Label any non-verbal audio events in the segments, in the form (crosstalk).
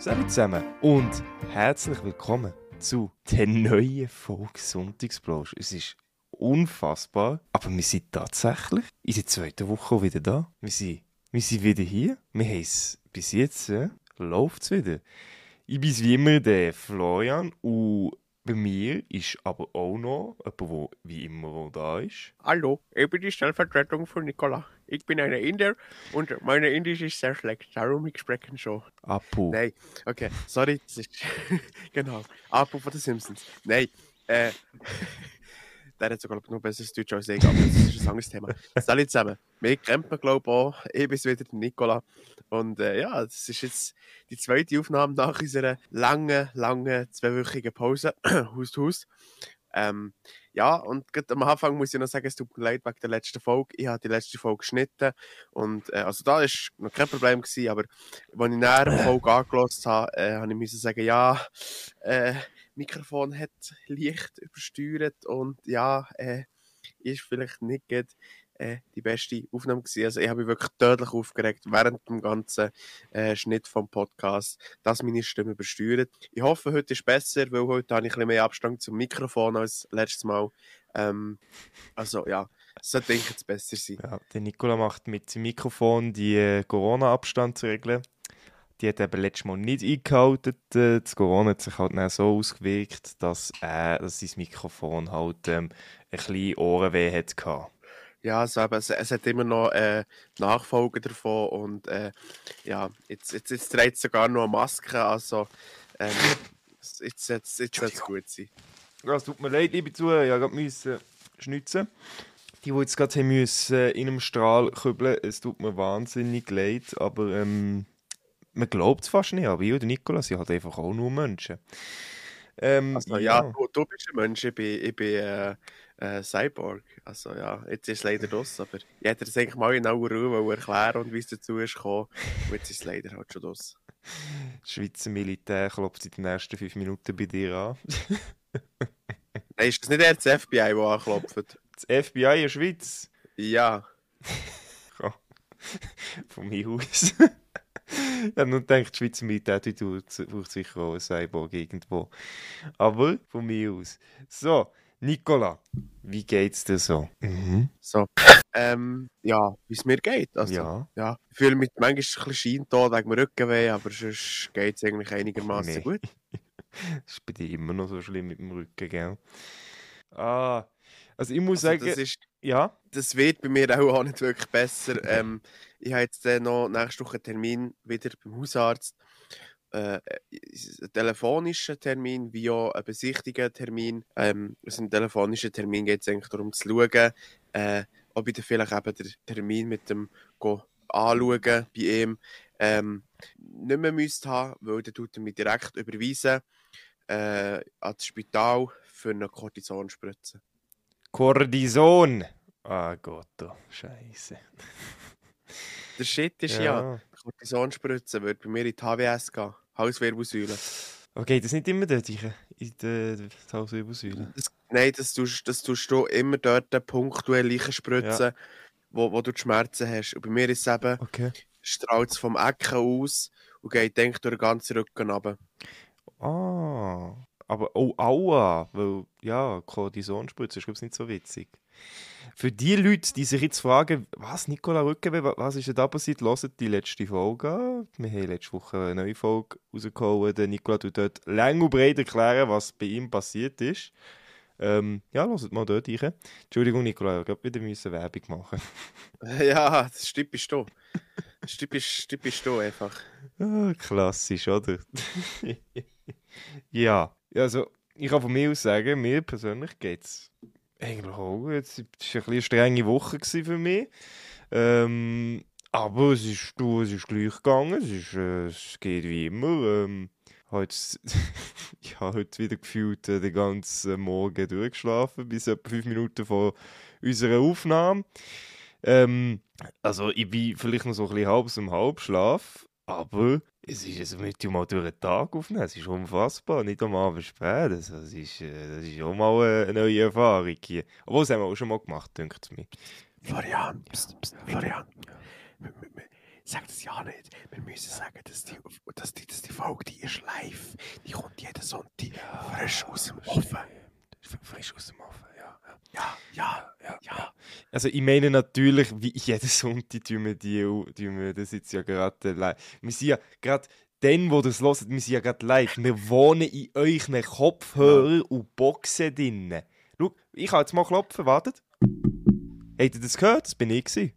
Salut zusammen und herzlich willkommen zu der neuen Folge Sonntagsblausch. Es ist unfassbar, aber wir sind tatsächlich in der zweiten Woche wieder da. Wir sind, wir sind wieder hier. Wir haben es bis jetzt, äh, läuft es wieder. Ich bin wie immer der Florian und bei mir ist aber auch noch jemand, der wie immer da ist. Hallo, ich bin die Stellvertretung von Nicola. Ich bin eine Inder und meine Indisch ist sehr schlecht, darum ich spreche so. Apu. Nein, okay, sorry, das ist (laughs) genau, Apu von den Simpsons. Nein, äh, (laughs) der hat sogar noch besseres Deutsch als ich, aber das ist ein anderes Thema. Salut zusammen, wir mich glaube ich auch, ich bin wieder der Nicola und äh, ja, das ist jetzt die zweite Aufnahme nach unserer langen, langen, zweiwöchigen Pause, (clears throat) Hust, Hust. Ähm, ja, und am Anfang muss ich noch sagen, es tut mir leid wegen der letzten Folge. Ich habe die letzte Folge geschnitten und äh, also da war noch kein Problem gewesen, aber als ich näher die Folge (clears throat) angelassen habe, äh, habe ich müssen sagen, ja, äh, Mikrofon hat leicht übersteuert und ja, äh, ist vielleicht nicht gerade äh, die beste Aufnahme gewesen. Also ich habe mich wirklich tödlich aufgeregt während dem ganzen äh, Schnitt vom Podcast, dass meine Stimme übersteuert. Ich hoffe, heute ist besser, weil heute habe ich ein bisschen mehr Abstand zum Mikrofon als letztes Mal. Ähm, also ja, es sollte denke jetzt besser sein. Ja, der Nicola macht mit seinem Mikrofon die äh, Corona-Abstandsregeln. Die hat eben letztes Mal nicht eingehalten. Äh, Das Corona hat sich halt dann so ausgewirkt, dass, äh, dass sein Mikrofon halt ähm, ein bisschen Ohrenweh hatte. Ja, also eben, es, es hat immer noch äh, Nachfolger davon und äh, ja, jetzt, jetzt, jetzt trägt es sogar noch eine Maske, also ähm, jetzt, jetzt, jetzt, jetzt soll es gut sein. Ja, es tut mir leid, liebe Zuhörer, ich musste müssen schnitzen. Die, die jetzt gerade müssen, äh, in einem Strahl kübeln, es tut mir wahnsinnig leid, aber ähm, man glaubt es fast nicht, aber ich und der Nikola sind halt einfach auch nur Menschen. Ähm, Also ja, du, du bist ein Mensch, ich bin, ich bin äh, äh, Cyborg. Also ja, jetzt ist es leider das, aber ich hätte das eigentlich mal in aller Ruhe erklären und wie es dazu ist gekommen. Und jetzt ist es leider halt schon das. Das Schweizer Militär klopft in den ersten fünf Minuten bei dir an. (laughs) Nein, ist das nicht eher das FBI, das anklopft? Das FBI in der Schweiz? Ja. (laughs) Von mir aus. ja, nun denkt die Schweizer Militär, braucht sicher auch einen Cyborg irgendwo. Aber von mir aus. So, Nicola, wie geht's dir so? Mhm. So. Ähm, ja, wie es mir geht. Also, Ja. ja. Ich fühle mich manchmal ein bisschen scheintot wegen dem Rückenweh, aber sonst geht es eigentlich einigermaßen Nee. gut. Das (laughs) ist bei dir immer noch so schlimm mit dem Rücken, gell? Ah, also ich muss Also, sagen, das, ist, ja, das wird bei mir auch, auch nicht wirklich besser. Ähm, ich habe jetzt dann noch nächste Woche einen Termin wieder beim Hausarzt. Äh, einen telefonischen Termin, wie auch einen besichtigten Termin. Ähm, also ein telefonischer Termin geht es eigentlich darum zu schauen, äh, ob ich vielleicht eben den Termin mit dem go anschauen bei ihm ähm, nicht mehr müsste haben, weil dann tut er mich direkt überweisen äh, an das Spital für eine Kortisonspritze. Cortison. Ah Gott, oh, Scheiße. Der Shit ist ja, Kortisonspritze würde bei mir in die HWS gehen. Halswirbelsäule. Okay, das ist nicht immer dort in in der Halswirbelsäule. Das, nein, das tust, das tust du immer dort punktuell spritzen, wo, wo du die Schmerzen hast. Und bei mir ist es eben, Okay. strahlt es vom Ecken aus und geht denk durch den ganzen Rücken runter. Ah, aber oh, aua, weil, ja, Kortisonspritze ist, glaube ich, nicht so witzig. Für die Leute, die sich jetzt fragen, was, Nicola Rückenweh, wa- was ist denn da passiert, hört die letzte Folge an. Wir haben letzte Woche eine neue Folge rausgehauen. Der Nicola tut dort lang und breit erklären, was bei ihm passiert ist. Ähm, ja, hört mal dort rein. Entschuldigung, Nicola, ich habe wieder müssen Werbung machen. (laughs) ja, das ist typisch du. Das ist typisch, typisch du einfach. Ah, klassisch, oder? (laughs) ja, also ich kann von mir aus sagen, mir persönlich geht es eigentlich auch. Es war ein eine strenge Woche für mich. Ähm, aber es ist, du, es ist gleich gegangen. Es, ist, äh, es geht wie immer. Ähm, heute, (laughs) ich habe heute wieder gefühlt äh, den ganzen Morgen durchgeschlafen, bis etwa fünf Minuten vor unserer Aufnahme. Ähm, also ich bin vielleicht noch so ein bisschen halb dem Halbschlaf, aber es ist also mit mal durch den Tag aufnehmen, es ist unfassbar, nicht am Abend spät, also, das, ist, äh, das ist auch mal äh, eine neue Erfahrung hier. Obwohl, das haben wir auch schon mal gemacht, denkt es mir. Florian, pst, pst, Florian. sag das ja nicht. Wir müssen sagen, dass die, dass die, dass die Folge, die ist live. Die kommt jeden Sonntag frisch aus dem Ofen. Frisch aus dem Ofen, ja. Ja, ja, ja. Also ich meine natürlich, wie jeden Sonntag tun wir, die, tun wir das jetzt ja gerade live. Wir sind ja gerade, dann, wo das hört, wir sind ja gerade live. Wir wohnen in euren Kopfhörer und Boxen drinnen. Schau, ich kann jetzt mal klopfen, wartet. Habt ihr das gehört? Das bin ich gewesen.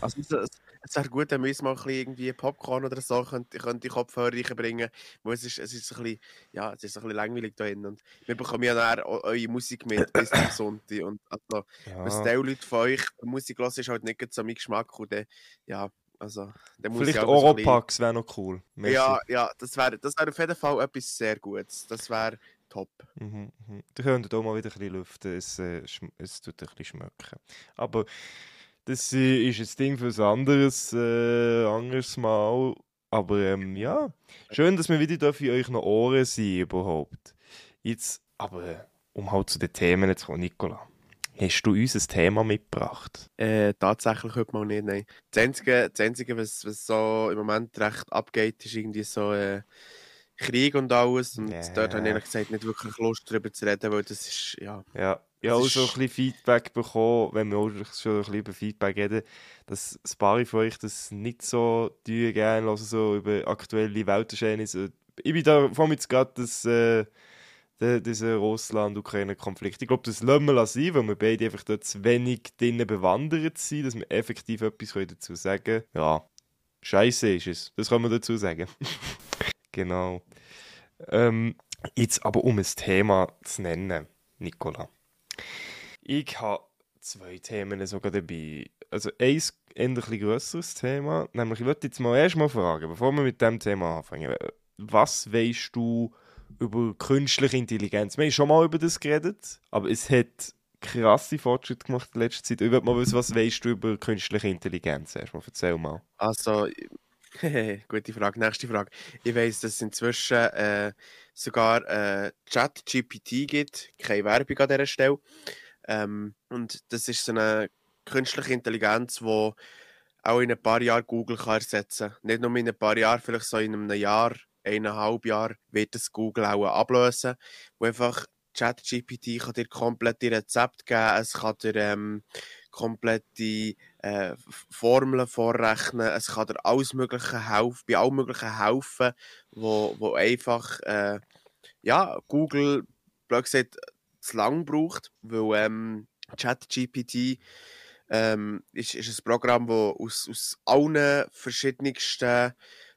Also, es, es, wäre gut, wenn wir uns mal ein bisschen irgendwie Popcorn oder so könnte, könnte Kopfhörer reinbringen. Weil es ist, es ist ein bisschen, ja, es ist ein bisschen langweilig da drin. Und wir bekommen ja dann auch eure Musik mit bis zum (coughs) Sonntag. Und also, was Ja. die Leute von euch Musik hören, ist halt nicht so mein Geschmack. Und dann, ja, also, dann muss Vielleicht ich Oropax wäre noch cool. Merci. Ja, ja, das wäre das wär auf jeden Fall etwas sehr Gutes. Das wäre top. Mhm, mhm. Ihr könnt auch mal wieder ein bisschen lüften, es, äh, es tut ein bisschen schmecken. Aber das äh, ist ein Ding für ein anderes, äh, anderes Mal. Aber ähm, ja, schön, dass wir wieder dürfen in euch noch Ohren sein überhaupt. Jetzt, aber um halt zu den Themen zu kommen, Nicola, hast du uns ein Thema mitgebracht? Äh, tatsächlich heute mal nicht, nein. Das Einzige, das Einzige was, was so im Moment recht abgeht, ist irgendwie so äh, Krieg und alles. Und Ja. dort habe ich ehrlich gesagt nicht wirklich Lust darüber zu reden, weil das ist, ja. Ja, ich habe auch so ein bisschen Feedback bekommen, wenn wir auch schon ein bisschen über Feedback reden, dass ein paar von euch das nicht so tun, gerne hören, so über aktuelle Weltgeschehnisse. Ich bin da vor mir jetzt gerade das, äh, dieser Russland-Ukraine-Konflikt. Ich glaube, das lassen wir sein, weil wir beide einfach dort zu wenig drinnen bewandert sind, dass wir effektiv etwas dazu sagen können. Ja, scheiße ist es. Das kann man dazu sagen. (laughs) genau. Ähm, jetzt aber um ein Thema zu nennen, Nicola. Ich habe zwei Themen sogar dabei. Also eins ein etwas grösseres Thema. Nämlich, ich wollte jetzt mal erst mal fragen, bevor wir mit dem Thema anfangen. Was weißt du über künstliche Intelligenz? Wir haben schon mal über das geredet, aber es hat krasse Fortschritte gemacht in letzter Zeit. Ich wollte mal wissen, was weißt du über künstliche Intelligenz? Erstmal erzähl mal. Also, (laughs) gute Frage. Nächste Frage. Ich weiss, dass inzwischen äh, sogar äh, Chat-GPT gibt. Keine Werbung an dieser Stelle. Ähm, und das ist so eine künstliche Intelligenz, die auch in ein paar Jahren Google kann ersetzen kann. Nicht nur in ein paar Jahren, vielleicht so in einem Jahr, eineinhalb Jahr wird das Google auch ablösen. Wo einfach ChatGPT kann dir komplette Rezepte geben, es kann dir ähm, komplette äh, Formeln vorrechnen, es kann dir alles Mögliche helfen, bei allem Möglichen helfen, wo, wo einfach äh, ja, Google, blöd gesagt, zu lang braucht, weil ähm, ChatGPT ähm, ist, ist ein Programm, das aus, aus allen verschiedensten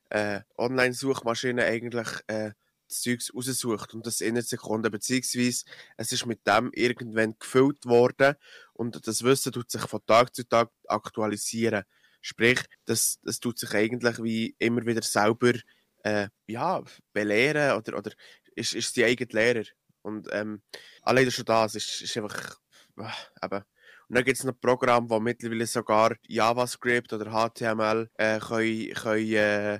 äh, Online-Suchmaschinen eigentlich äh, Zeugs raussucht und das in einer Sekunde, beziehungsweise es ist mit dem irgendwann gefüllt worden und das Wissen tut sich von Tag zu Tag aktualisieren. Sprich, das, das tut sich eigentlich wie immer wieder selber äh, ja, belehren oder, oder ist, ist die eigene Lehrer. Und ähm, allein schon das ist, ist einfach äh, eben. Und dann gibt es noch Programme, die mittlerweile sogar JavaScript oder HTML äh, können, können, äh,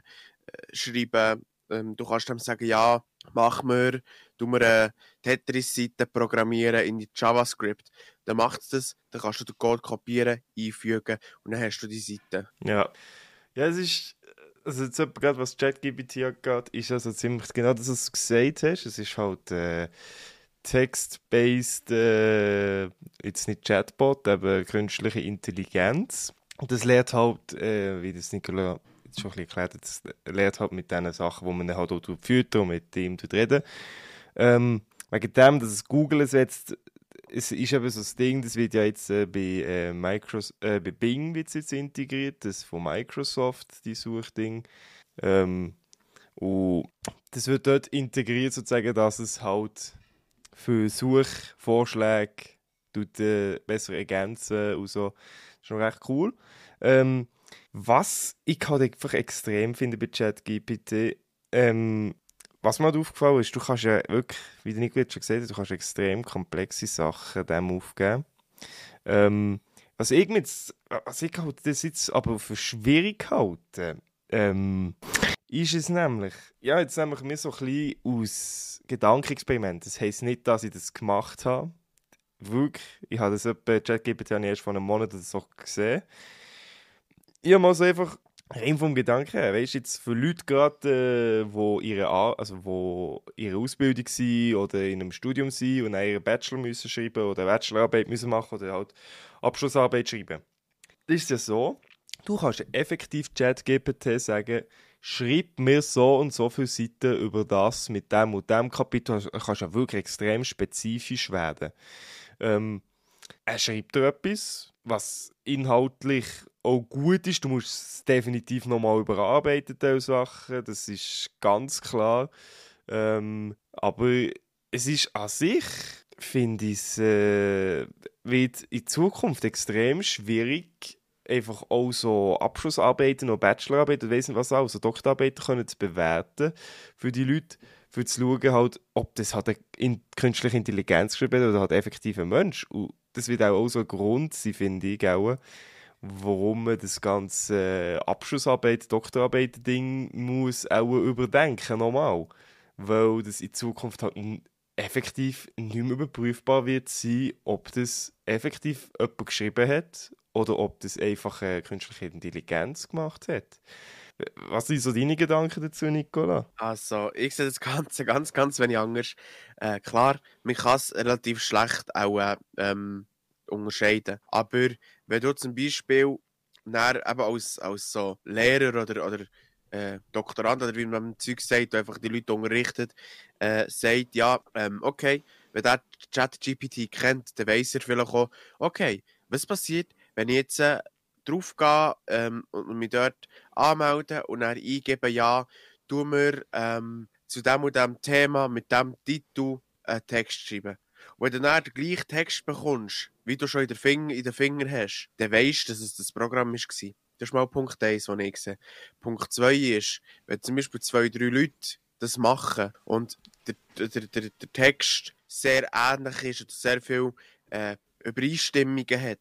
schreiben. Ähm, du kannst dem sagen, ja, mach mir, du mir eine Tetris-Seite programmieren in JavaScript. Dann macht es das, dann kannst du den Code kopieren, einfügen und dann hast du die Seite. Ja. Ja, es ist. Also, jetzt gerade was ChatGPT angeht, ist also ziemlich genau das, was du gesagt hast. Es ist halt äh, text-based, äh, jetzt nicht Chatbot, aber künstliche Intelligenz. Und das lernt halt, äh, wie das Nicola schon ein bisschen erklärt das lernt halt mit den Sachen, wo man halt auch füttert und mit ihm reden. Ähm, wegen dem, dass es Google setzt, es ist eben so das Ding, das wird ja jetzt äh, bei, äh, Micros äh, bei Bing wird's jetzt integriert, das von Microsoft, die Suchding. Ähm, und das wird dort integriert, sozusagen, dass es halt für Suchvorschläge tut, äh, besser ergänzen und so. Das ist schon recht cool. Ähm, was ich halt einfach extrem finde bei ChatGPT, ähm, was mir halt aufgefallen ist, du kannst ja wirklich, wie der Nico jetzt schon gesagt hat, du kannst extrem komplexe Sachen dem aufgeben. Ähm, was ich mit, was ich halt das jetzt aber für schwierig halte, ähm, ist es nämlich, ja, jetzt nämlich mir so ein bisschen aus Gedankenexperiment. Das heisst nicht, dass ich das gemacht habe. Wirklich, ich habe das etwa, ChatGPT habe ich erst vor einem Monat oder so gesehen. Ich mal so einfach rein vom Gedanken her, weißt jetzt für Leute gerade, äh, wo ihre, also wo ihre Ausbildung sind oder in einem Studium sind und ihre Bachelor müssen schreiben oder Bachelorarbeit müssen machen oder halt Abschlussarbeit schreiben. Das ist ja so, du kannst effektiv ChatGPT sagen, schreib mir so und so viele Seiten über das mit dem und dem Kapitel. Du kannst ja wirklich extrem spezifisch werden. Ähm, er schreibt dir etwas, was inhaltlich auch gut ist. Du musst es definitiv nochmal überarbeiten, diese Sachen. Das ist ganz klar. Ähm, aber es ist an sich, finde ich äh, wird in Zukunft extrem schwierig, einfach auch so Abschlussarbeiten und Bachelorarbeiten, weiss nicht was auch, so Doktorarbeiten können zu bewerten für die Leute, für zu schauen, halt, ob das halt eine künstliche Intelligenz geschrieben hat oder halt effektiv ein Mensch. Und das wird auch, auch so ein Grund sein, finde ich, auch, warum man das ganze Abschlussarbeit, Doktorarbeit-Ding muss auch überdenken, nochmal. Weil das in Zukunft halt effektiv nicht mehr überprüfbar wird sein, ob das effektiv jemand geschrieben hat oder ob das einfach eine künstliche Intelligenz gemacht hat. Was sind so deine Gedanken dazu, Nicola? Also, ich sehe das Ganze ganz, ganz wenig anders. Äh, klar, man kann es relativ schlecht auch äh, ähm, unterscheiden. Aber wenn du zum Beispiel dann eben als, als so Lehrer oder, oder äh, Doktorand oder wie man Zeug sagt, einfach die Leute unterrichtet, äh, sagt, ja, ähm, okay, wenn der ChatGPT kennt, dann weiß er vielleicht auch, okay, was passiert, wenn ich jetzt äh, drauf gehe ähm, und mich dort anmelde und dann eingebe, ja, tu mir ähm, zu dem und dem Thema mit dem Titel einen Text schreiben. Und wenn du dann den gleichen Text bekommst, wie du schon in den Finger, in den Finger hast, dann weißt du, dass es das Programm war. Das ist mal Punkt 1, den ich sehe. Punkt 2 ist, wenn zum Beispiel zwei, drei Leute das machen und der, der, der, der Text sehr ähnlich ist und sehr viele äh, Übereinstimmungen hat,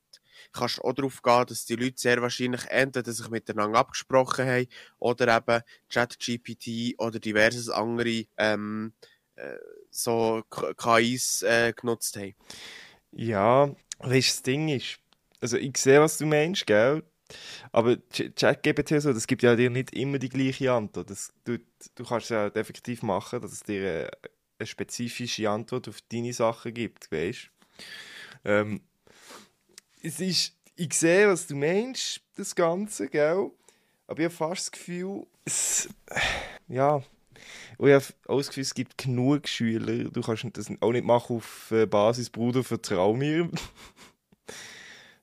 kannst du auch darauf gehen, dass die Leute sehr wahrscheinlich entweder sich miteinander abgesprochen haben oder eben ChatGPT oder diverses andere ähm, äh, so KIs äh, genutzt haben. Ja, weißt du, das Ding ist, also ich sehe, was du meinst, gell? Aber ChatGPT so, das gibt ja dir nicht immer die gleiche Antwort. Das, du, du kannst es ja effektiv machen, dass es dir eine, eine spezifische Antwort auf deine Sachen gibt, weißt ähm, es ist, ich sehe, was du meinst, das Ganze, gell? Aber ich habe fast das Gefühl, es, ja, und ich habe das es gibt genug Schüler, du kannst das auch nicht machen auf äh, Basis, Bruder, vertrau mir. (laughs)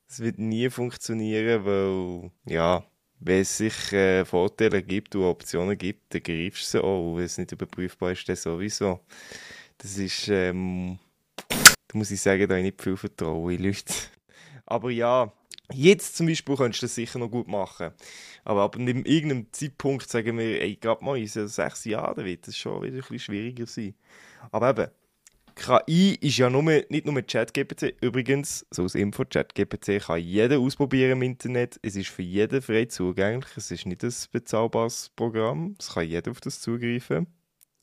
Das wird nie funktionieren, weil, ja, wenn es sich äh, Vorteile gibt und Optionen gibt, dann greifst du sie auch. Wenn es nicht überprüfbar ist, dann sowieso. Das ist, ähm, da muss ich sagen, da habe ich nicht viel Vertrauen in Leute. Aber ja, jetzt zum Beispiel könntest du das sicher noch gut machen. Aber ab irgendeinem Zeitpunkt sagen wir, ey, gerade mal in sechs Jahren wird das schon wieder ein bisschen schwieriger sein. Aber eben, KI ist ja nur, nicht nur ChatGPT. Übrigens, so als Info, ChatGPT kann jeder ausprobieren im Internet. Es ist für jeden frei zugänglich. Es ist nicht ein bezahlbares Programm. Es kann jeder auf das zugreifen.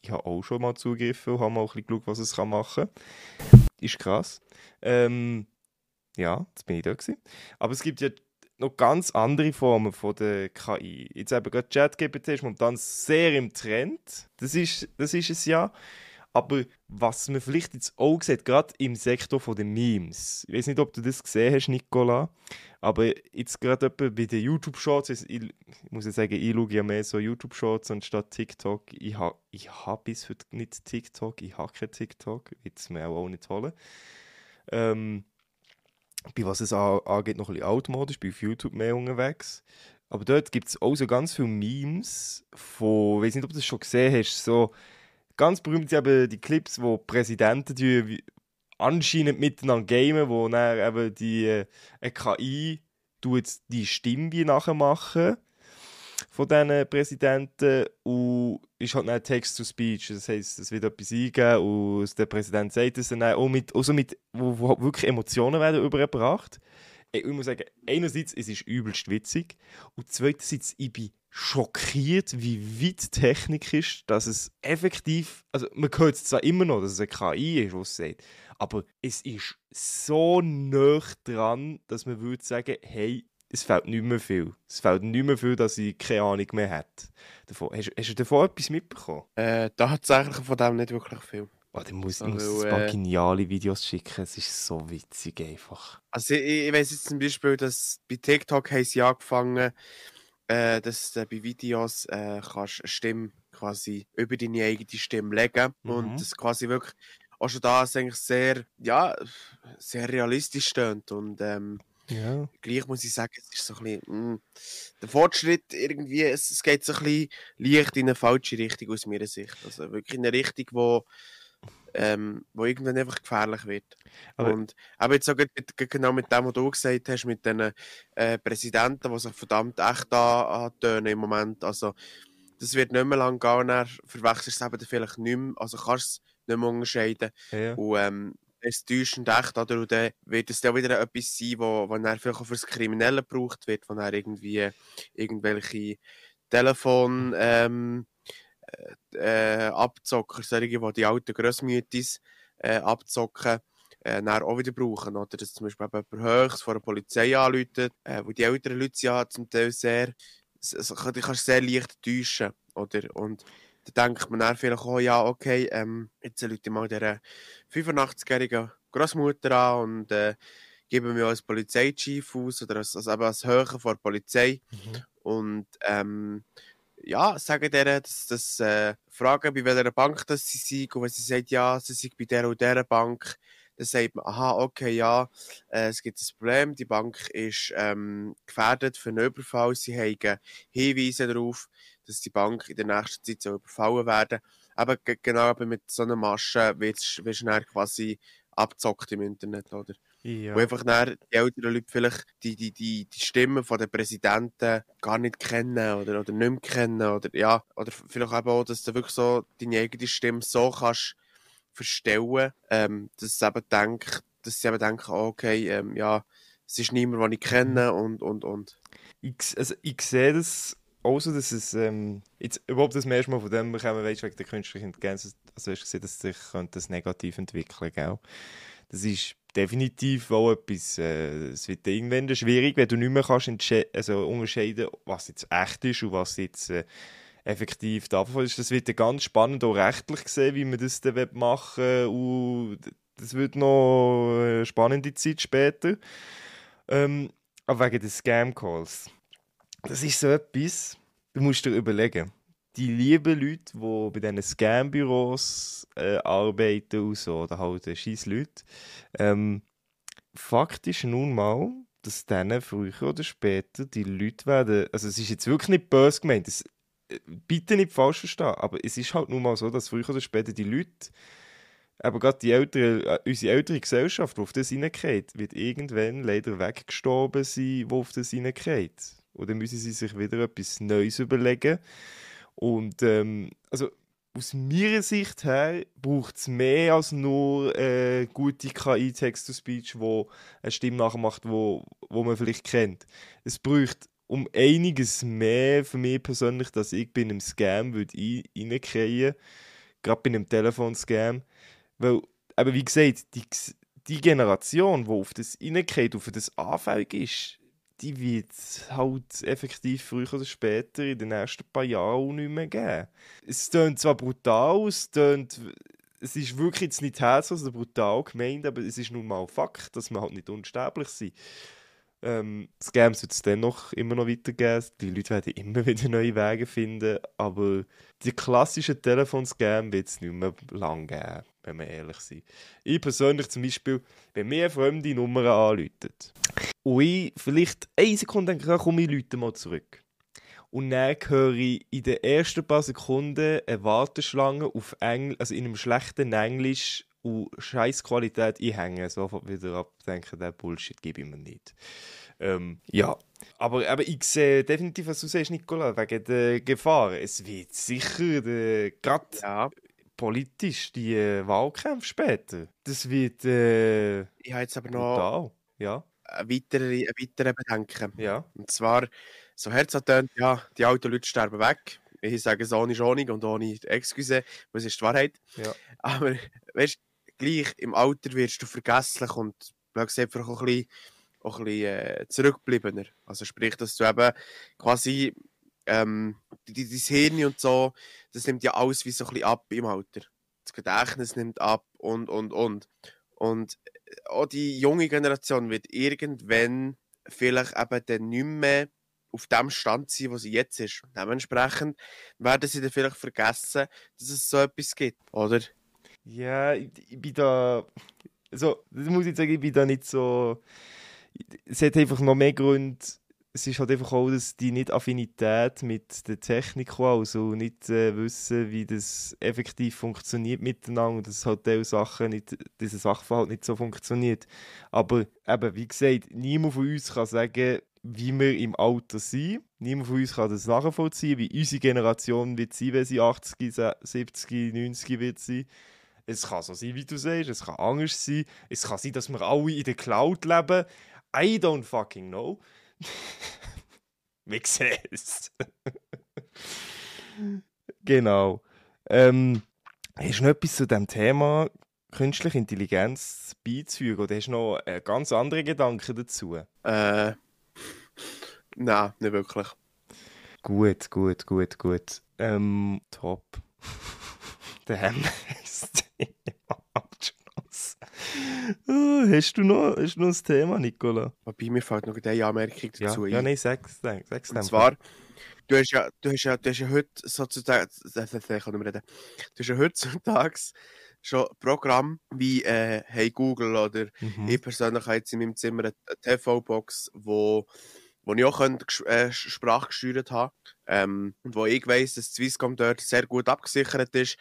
Ich habe auch schon mal zugegriffen und habe mal ein bisschen geschaut, was es machen kann. Ist krass. Ähm, ja, das bin ich da gewesen. Aber es gibt ja noch ganz andere Formen von der KI. Jetzt eben gerade ChatGPT ist momentan sehr im Trend. Das ist, das ist es ja. Aber was man vielleicht jetzt auch sieht, gerade im Sektor der Memes, ich weiß nicht, ob du das gesehen hast, Nicola, aber jetzt gerade bei den YouTube-Shorts, ich, ich, muss ja sagen, ich schaue ja mehr so YouTube-Shorts anstatt TikTok. Ich habe ich ha bis heute nicht TikTok, ich habe kein TikTok, es mir auch nicht holen. Ähm, bei was es angeht, noch ein bisschen altmodisch, bin auf YouTube mehr unterwegs. Aber dort gibt es auch so ganz viele Memes von, ich weiß nicht, ob du das schon gesehen hast, so ganz berühmt sind eben die Clips, wo Präsidenten die anscheinend miteinander gamen, wo dann eben die äh, KI die Stimme nachmachen von diesen Präsidenten und ist halt ein Text-to-Speech. Das heisst, es wird etwas eingeben und der Präsident sagt es dann auch mit, also mit wo, wo wirklich Emotionen werden übergebracht. Ich muss sagen, einerseits es ist übelst witzig und zweitens ich bin schockiert, wie weit Technik ist, dass es effektiv, also man hört es zwar immer noch, dass es eine KI ist, was sagt, aber es ist so nah dran, dass man würde sagen, hey, es fehlt nicht mehr viel. Es fehlt nicht mehr viel, dass ich keine Ahnung mehr. Davon. Hast, hast du davon etwas mitbekommen? Äh, tatsächlich von dem nicht wirklich viel. Oh, ich muss, Also, muss ein paar äh, geniale Videos schicken. Es ist so witzig einfach. Also ich, ich weiß jetzt zum Beispiel, dass bei TikTok haben sie angefangen, äh, dass du bei Videos äh, kannst eine Stimme quasi über deine eigene Stimme legen Mhm. und das quasi wirklich auch schon da ist eigentlich sehr, ja, sehr realistisch stöhnt und ähm, Ja. gleich muss ich sagen, es ist so ein bisschen, mh, der Fortschritt irgendwie, es, es geht so ein bisschen leicht in eine falsche Richtung aus meiner Sicht. Also wirklich in eine Richtung, wo, ähm, wo irgendwann einfach gefährlich wird. Aber- und aber jetzt auch genau mit dem, was du gesagt hast, mit den äh, Präsidenten, die sich verdammt echt an- antönen im Moment. Also das wird nicht mehr lang gehen, dann verwechselst du es eben vielleicht nicht mehr, also kannst du es nicht mehr unterscheiden. ja. Und ähm, es täuschend echt, oder? Und dann wird es dann wieder etwas sein, wo, wo dann vielleicht auch fürs Kriminelle gebraucht wird, wo dann irgendwie irgendwelche Telefon ähm, äh, äh, Abzocker, solche, die die alten Grossmütis äh, abzocken, äh, dann auch wieder brauchen. Oder dass zum Beispiel jemand Höchst von der Polizei anruft, äh, wo die älteren Leute ja zum Teil sehr, also, die kannst sehr leicht täuschen, oder? Und da denkt man dann vielleicht auch, ja, okay, ähm, jetzt rufe ich mal dieser 85-jährigen Großmutter an und äh, gebe mir als Polizeichief aus oder als, als, als Höhe vor der Polizei. Mhm. und ähm, ja, sagen denen, dass das äh, fragen, bei welcher Bank das sie sind. Und wenn sie sagt, ja, sie sind bei der und der Bank, dann sagt man, aha, okay, ja, äh, es gibt ein Problem, die Bank ist ähm, gefährdet für einen Überfall, sie haben Hinweise darauf, dass die Bank in der nächsten Zeit soll überfallen werden Aber ge- genau eben mit so einer Masche wirst du dann quasi abzockt im Internet, oder? Ja. Wo einfach dann die älteren Leute vielleicht die, die, die, die Stimmen von den Präsidenten gar nicht kennen oder, oder nicht mehr kennen. Oder, ja, oder vielleicht eben auch, dass du wirklich so deine eigene Stimme so kannst verstellen, ähm, dass, sie eben denk, dass sie eben denken, oh, okay, ähm, ja, es ist niemand, den ich kenne und, und, und. ich, also, ich sehe das so, dass es ähm, jetzt überhaupt das erste Mal von dem bekommen, weißt wegen der künstlichen Intelligenz, also hast du gesehen, dass sich könnte das negativ entwickeln, gell? Das ist definitiv auch etwas, äh, es wird irgendwann schwierig, wenn du nicht mehr kannst also unterscheiden, was jetzt echt ist und was jetzt äh, effektiv davon ist. Das wird dann ganz spannend auch rechtlich gesehen, wie man das dann machen will und das wird noch eine spannende Zeit später. Ähm, aber wegen des Scam-Calls. Das ist so etwas, du musst dir überlegen. Die lieben Leute, die bei diesen Scam-Büros äh, arbeiten und so, oder halt äh, scheiß Leute, ähm, Fakt ist nun mal, dass dann früher oder später die Leute werden, also es ist jetzt wirklich nicht böse gemeint, das, äh, bitte nicht falsch verstehen, aber es ist halt nun mal so, dass früher oder später die Leute, aber gerade die ältere, äh, unsere ältere Gesellschaft, die auf das hineingeht, wird irgendwann leider weggestorben sein, die auf das hineingeht. Dann müssen sie sich wieder etwas Neues überlegen. Und ähm, also aus meiner Sicht her braucht es mehr als nur äh, gute KI Text-to-Speech, wo eine Stimme nachmacht, wo, wo man vielleicht kennt. Es braucht um einiges mehr für mich persönlich, dass ich bei einem Scam würde gerade bei einem Telefonscam. Weil, aber wie gesagt, die, die Generation, die auf das reingeht, auf das anfällig ist, die wird es halt effektiv früher oder später in den nächsten paar Jahren auch nicht mehr geben. Es klingt zwar brutal, es klingt, es ist wirklich jetzt nicht herzlos oder brutal gemeint, aber es ist nun mal Fakt, dass wir halt nicht unsterblich sind. Ähm, Scams wird es dennoch immer noch weitergeben. Die Leute werden immer (laughs) wieder neue Wege finden, aber die klassischen Telefonscam wird es nicht mehr lang geben, wenn wir ehrlich sind. Ich persönlich zum Beispiel, wenn mir fremde Nummer anläutet und ich vielleicht eine Sekunde denke, komm, ich läute mal zurück. Und dann höre ich in den ersten paar Sekunden eine Warteschlange auf Engl also in einem schlechten Englisch und scheiß Qualität einhängen. Sofort wieder ab, denke, der Bullshit gebe ich mir nicht. Ähm, ja. Aber, aber ich sehe definitiv, was du sagst, Nicola, wegen der Gefahr. Es wird sicher, äh, gerade Ja, politisch, die äh, Wahlkämpfe später, das wird äh, ich habe jetzt aber noch brutal. Ja, ein weitere, weitere Bedenken. ja. Und zwar, so herzertönt, ja, die alten Leute sterben weg. Ich sage es ohne Schonung und ohne Excuse, was ist die Wahrheit. Ja. Aber weißt gleich im Alter wirst du vergesslich und blöd einfach auch ein bisschen auch ein bisschen äh, zurückgebliebener. Also sprich, dass du eben quasi ähm, dein Hirn und so, das nimmt ja alles wie so ein bisschen ab im Alter. Das Gedächtnis nimmt ab und, und, und. Und äh, auch die junge Generation wird irgendwann vielleicht eben dann nicht mehr auf dem Stand sein, wo sie jetzt ist. Dementsprechend werden sie dann vielleicht vergessen, dass es so etwas gibt, oder? Ja, ich, ich bin da. Also, das muss ich sagen, ich bin da nicht so. Es hat einfach noch mehr Gründe. Es ist halt einfach auch, dass die nicht Affinität mit der Technik haben, also nicht äh, wissen, wie das effektiv funktioniert miteinander und dass halt Sachen nicht, dieser Sachverhalt nicht so funktioniert. Aber eben, wie gesagt, niemand von uns kann sagen, wie wir im Alter sind. Niemand von uns kann das nachvollziehen, wie unsere Generation wird sein, wenn sie 80, 70, 90 wird sein. Es kann so sein, wie du sagst, es kann anders sein. Es kann sein, dass wir alle in der Cloud leben. I don't fucking know. Wir sehen es. genau. Ähm, hast du noch etwas zu diesem Thema künstliche Intelligenz beizufügen oder hast du noch einen ganz anderen Gedanken dazu? Äh, nein, nicht wirklich. Gut, gut, gut, gut. Ähm, top. (laughs) Dann haben wir das Thema abgeschlossen. Uh, hast, du noch, hast du noch ein Thema, Nicola? Wobei, mir fällt noch eine Anmerkung Ja, dazu ja ein. nein, sag's, sag's Und zwar, du hast ja, du hast ja, du hast ja heute sozusagen, (laughs) ich kann nicht mehr reden, du hast ja heutzutage schon Programme wie äh, Hey Google oder Mhm. ich persönlich habe jetzt in meinem Zimmer eine TV-Box, wo, wo ich auch könnte, äh, Sprache gesteuert habe ähm, und wo ich weiss, dass Swisscom dort sehr gut abgesichert ist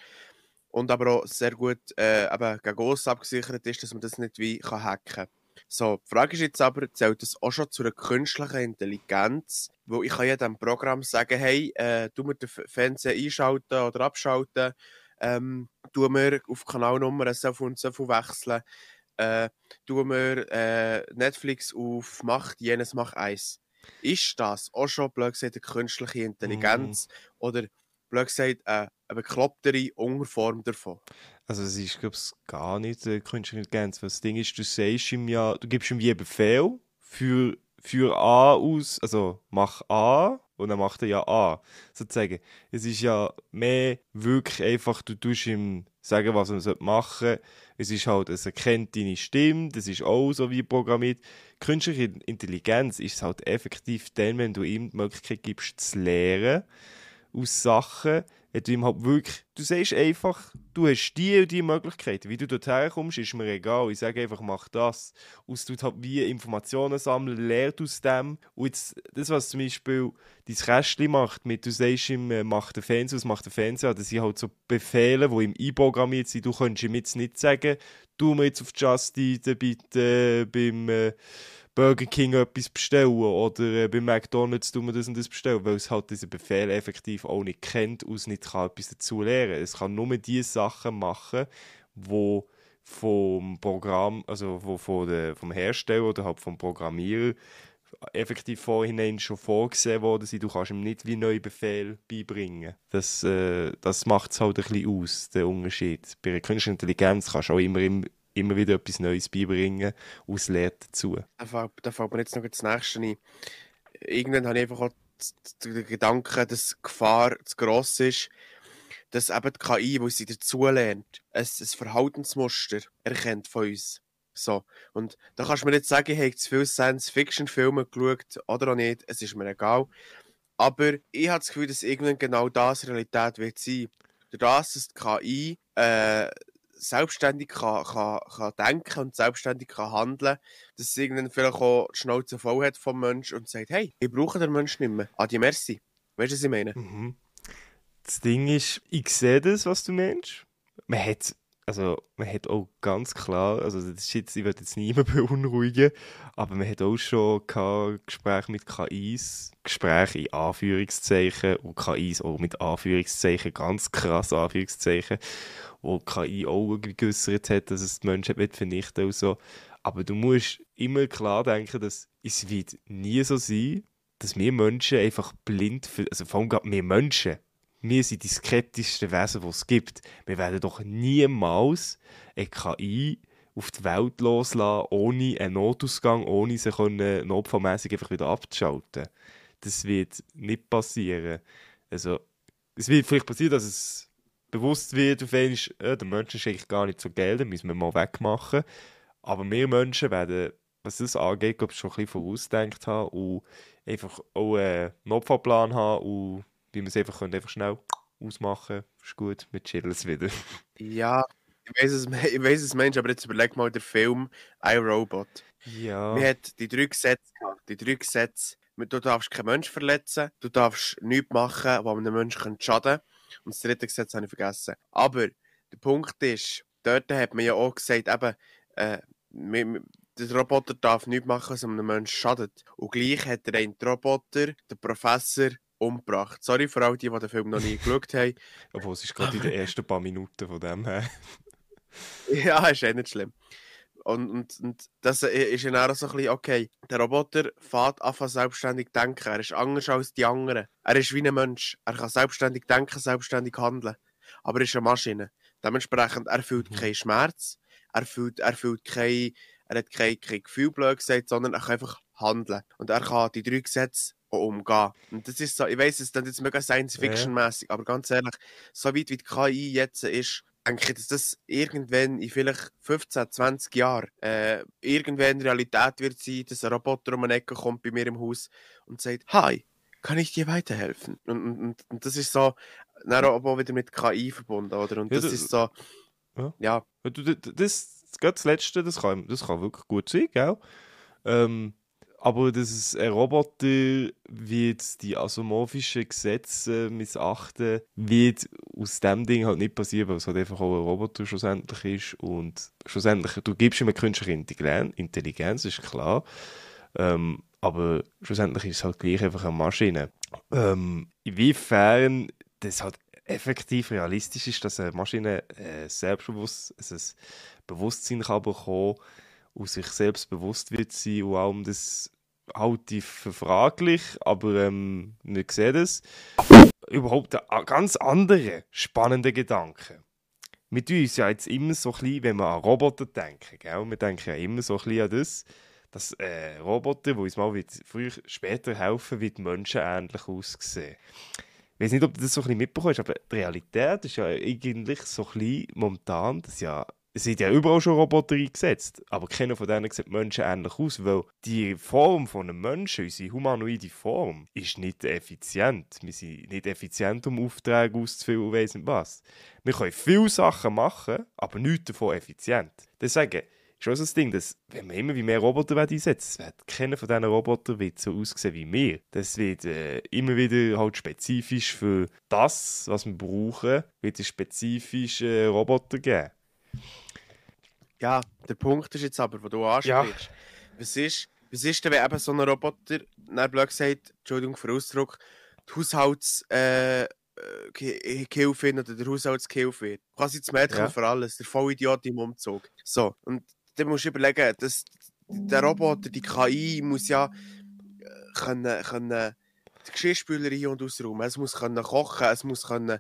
und aber auch sehr gut äh, eben gegen uns abgesichert ist, dass man das nicht wie kann hacken kann. So, die Frage ist jetzt aber, zählt das auch schon zu einer künstlichen Intelligenz? Weil ich kann ja dem Programm sagen, hey, äh, du mir den Fernseher einschalten oder abschalten, ähm, tu mir auf Kanalnummer so viel und so viel wechseln, äh, tu mir äh, Netflix auf Mach jenes, mach eins. Ist das auch schon, blöd gesagt, eine künstliche Intelligenz oder, blöd gesagt, äh, eine beklopptere Unterform davon? Also es ist, glaube ich, gar nicht äh, künstliche Intelligenz. Das Ding ist, du sagst ihm ja, du gibst ihm wie einen Befehl für, für A aus, also mach A und dann macht er ja A, sozusagen. Es ist ja mehr wirklich einfach, du tust ihm sagen, was er machen soll. Es ist halt, es erkennt deine Stimme, das ist auch so wie programmiert. Künstliche Intelligenz ist halt effektiv dann, wenn du ihm die Möglichkeit gibst, zu lernen aus Sachen, wenn du ihm halt wirklich, du sagst einfach, du hast die und die Möglichkeiten. Wie du dort herkommst, ist mir egal. Ich sage einfach, mach das. Und es halt wie Informationen sammeln, lernt aus dem. Und jetzt, das, was zum Beispiel dein Kästchen macht, mit du sagst ihm, äh, mach den Fernseher mach den Fernseher, das sind halt so Befehle, die ihm einprogrammiert sind. Du könntest ihm jetzt nicht sagen, du mir jetzt auf Just Eat bitte äh, beim äh, Burger King etwas bestellen oder äh, bei McDonalds tun wir das und das bestellen, weil es halt diesen Befehl effektiv auch nicht kennt und nicht kann etwas dazu lernen. Es kann nur die Sachen machen, wo vom Programm, also wo von der, vom Hersteller oder halt vom Programmierer effektiv vorhinein schon vorgesehen worden sind. Du kannst ihm nicht wie neue Befehl beibringen. Das, äh, das macht es halt ein bisschen aus, der Unterschied. Bei einer künstlichen Intelligenz kannst du auch immer, im- immer wieder etwas Neues beibringen es lernt dazu. Da fällt, mir jetzt noch das Nächste ein. Irgendwann habe ich einfach auch den Gedanken, dass die Gefahr zu gross ist, dass eben die KI, wo sie dazulernt, ein, ein Verhaltensmuster erkennt von uns. So. Und da kannst du mir jetzt sagen, ich habe zu viele Science-Fiction-Filme geschaut oder auch nicht, es ist mir egal. Aber ich habe das Gefühl, dass irgendwann genau das Realität wird sein. Durch das, dass die KI äh, selbstständig kann, kann, kann denken und selbstständig kann handeln dass es vielleicht auch die Schnauze voll hat vom Mensch und sagt, hey, ich brauche den Menschen nicht mehr. Adi, merci. Weißt du, was ich meine? Mhm. Das Ding ist, ich sehe das, was du meinst. Man hat, also, man hat auch ganz klar, also das ist jetzt, ich will jetzt niemanden (laughs) beunruhigen, aber man hat auch schon Gespräche mit KIs, Gespräche in Anführungszeichen und KIs auch mit Anführungszeichen, ganz krass Anführungszeichen, wo KI auch geäussert hat, dass es die Menschen wird vernichten und so. Aber du musst immer klar denken, dass es wird nie so sein, dass wir Menschen einfach blind, also vor allem gerade wir Menschen, wir sind die skeptischsten Wesen, die es gibt. Wir werden doch niemals eine KI auf die Welt loslassen, ohne einen Notausgang, ohne sie können, notfallmässig einfach wieder abzuschalten. Das wird nicht passieren. Also, es wird vielleicht passieren, dass es bewusst wird, auf einmal, äh, der Mensch ist eigentlich gar nicht so geil, den müssen wir mal wegmachen. Aber wir Menschen werden, was das angeht, glaube ich, schon ein bisschen vorausdenkt haben und einfach auch einen Notfallplan haben und wie man es einfach, können, einfach schnell ausmachen ist gut, wir chillen es wieder. (laughs) Ja, ich weiß es, (laughs) ich weiß es Mensch, aber jetzt überleg mal den Film iRobot. Ja. Wir hat die drei Gesetze gehabt. Die drei Gesetze, du darfst keinen Menschen verletzen, du darfst nichts machen, was einem Menschen schaden kann. Und das dritte Gesetz habe ich vergessen. Aber der Punkt ist, dort hat man ja auch gesagt, eben, äh, der Roboter darf nichts machen, was einem Menschen schadet. Und gleich hat der einen Roboter, der Professor, umgebracht. Sorry für all die, die den Film noch nie geschaut haben. (laughs) Obwohl es ist gerade in den ersten paar Minuten von dem her. (laughs) ja, ist eh nicht schlimm. Und, und, und das ist ja auch so ein bisschen, okay, der Roboter fährt einfach selbstständig denken. Er ist anders als die anderen. Er ist wie ein Mensch. Er kann selbstständig denken, selbstständig handeln. Aber er ist eine Maschine. Dementsprechend, er fühlt mhm. keinen Schmerz, er fühlt, er fühlt kein, er hat kein, kein Gefühl, blöd gesagt, sondern er kann einfach handeln. Und er kann die drei Gesetze umgehen. Und das ist so, ich weiß, es ist jetzt mega Science-Fiction-mäßig, ja. aber ganz ehrlich, so weit wie die KI jetzt ist, denke ich, dass das irgendwann in vielleicht 15, 20 Jahren äh, irgendwann Realität wird sein, dass ein Roboter um eine Ecke kommt bei mir im Haus und sagt, Hi, kann ich dir weiterhelfen? Und, und, und das ist so, dann auch wieder mit KI verbunden, oder? Und das ja, ist so, ja. ja. Das, das, das Letzte, das kann, das kann wirklich gut sein, gell? Ähm, aber dass ein Roboter wird die asomorphischen Gesetze missachten, wird aus dem Ding halt nicht passieren, weil es halt einfach auch ein Roboter schlussendlich ist und schlussendlich, du gibst ihm eine künstliche Intelligenz, ist klar, ähm, aber schlussendlich ist es halt gleich einfach eine Maschine. Ähm, inwiefern das halt effektiv realistisch ist, dass eine Maschine äh, selbstbewusst, also ein Bewusstsein kann bekommen und sich selbst bewusst wird sein und allem das halte ich für fraglich, aber ähm, wir sehen das. Überhaupt ein ganz anderer spannender Gedanke. Wir tun uns ja jetzt immer so ein bisschen, wenn wir an Roboter denken, gell? wir denken ja immer so ein bisschen an das, dass äh, Roboter, die uns mal früher, später helfen, wie die Menschen ähnlich aussehen. Ich weiß nicht, ob du das so ein bisschen mitbekommst, aber die Realität ist ja eigentlich so ein bisschen momentan, dass ja es sind ja überall schon Roboter eingesetzt, aber keiner von denen sieht Menschen ähnlich aus, weil die Form von einem Menschen, unsere humanoide Form, ist nicht effizient. Wir sind nicht effizient, um Aufträge auszufüllen und weiss nicht was. Wir können viele Sachen machen, aber nichts davon effizient. Deswegen ist auch das Ding, dass wenn man immer mehr Roboter einsetzt, wird keiner von diesen Robotern wird so aussehen wie wir. Das wird äh, immer wieder halt spezifisch für das, was wir brauchen, wird es spezifische äh, Roboter geben. Ja, der Punkt ist jetzt aber, wo du ansprichst. Ja. Was, ist, was ist denn, wenn eben so ein Roboter, dann blöd gesagt, Entschuldigung für den Ausdruck, die Haushaltshilfin äh, oder der Haushaltshilfe wird. Quasi das Mädchen ja. für alles, der Vollidiot im Umzug. So, und dann musst du überlegen, dass der Roboter, die KI, muss ja äh, können, können die Geschirrspüler ein- und ausräumen. Es muss können kochen, es muss können äh,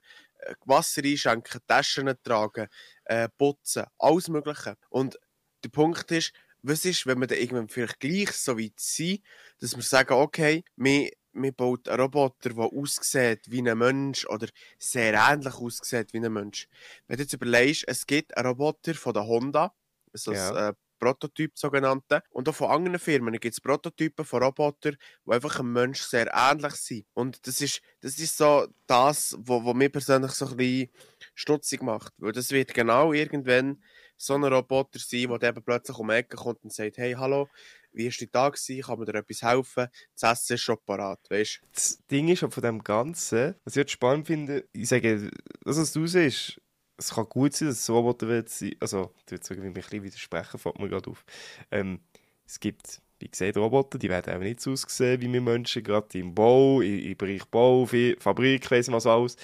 Wasser einschenken, Taschen tragen, äh, putzen, alles Mögliche. Und der Punkt ist, was ist, wenn wir dann irgendwann vielleicht gleich so weit sind, dass wir sagen, okay, wir, wir bauen einen Roboter, der aussieht wie ein Mensch oder sehr ähnlich aussieht wie ein Mensch. Wenn du jetzt überlegst, es gibt einen Roboter von der Honda, also ja. das äh, Prototyp sogenannte. Und auch von anderen Firmen gibt es Prototypen von Robotern, die einfach einem Mensch sehr ähnlich sind. Und das ist, das ist so das, was wo mir persönlich so ein bisschen stutzig macht. Weil das wird genau irgendwann so ein Roboter sein, der eben plötzlich um die Ecke kommt und sagt, hey, hallo, wie war dein Tag? Kann mir dir etwas helfen? Das Essen ist schon parat, weißt Das Ding ist von dem Ganzen, was ich jetzt spannend finde, ich sage, das, was du siehst, es kann gut sein, dass es Roboter wird sein. Also, ich würde sagen, wenn ich ein bisschen widersprechen, fällt mir gerade auf. Ähm, es gibt, wie gesagt, Roboter, die werden auch nicht so aussehen wie wir Menschen, gerade im Bau, im, Bereich Bau, Fabrik, weiss was alles.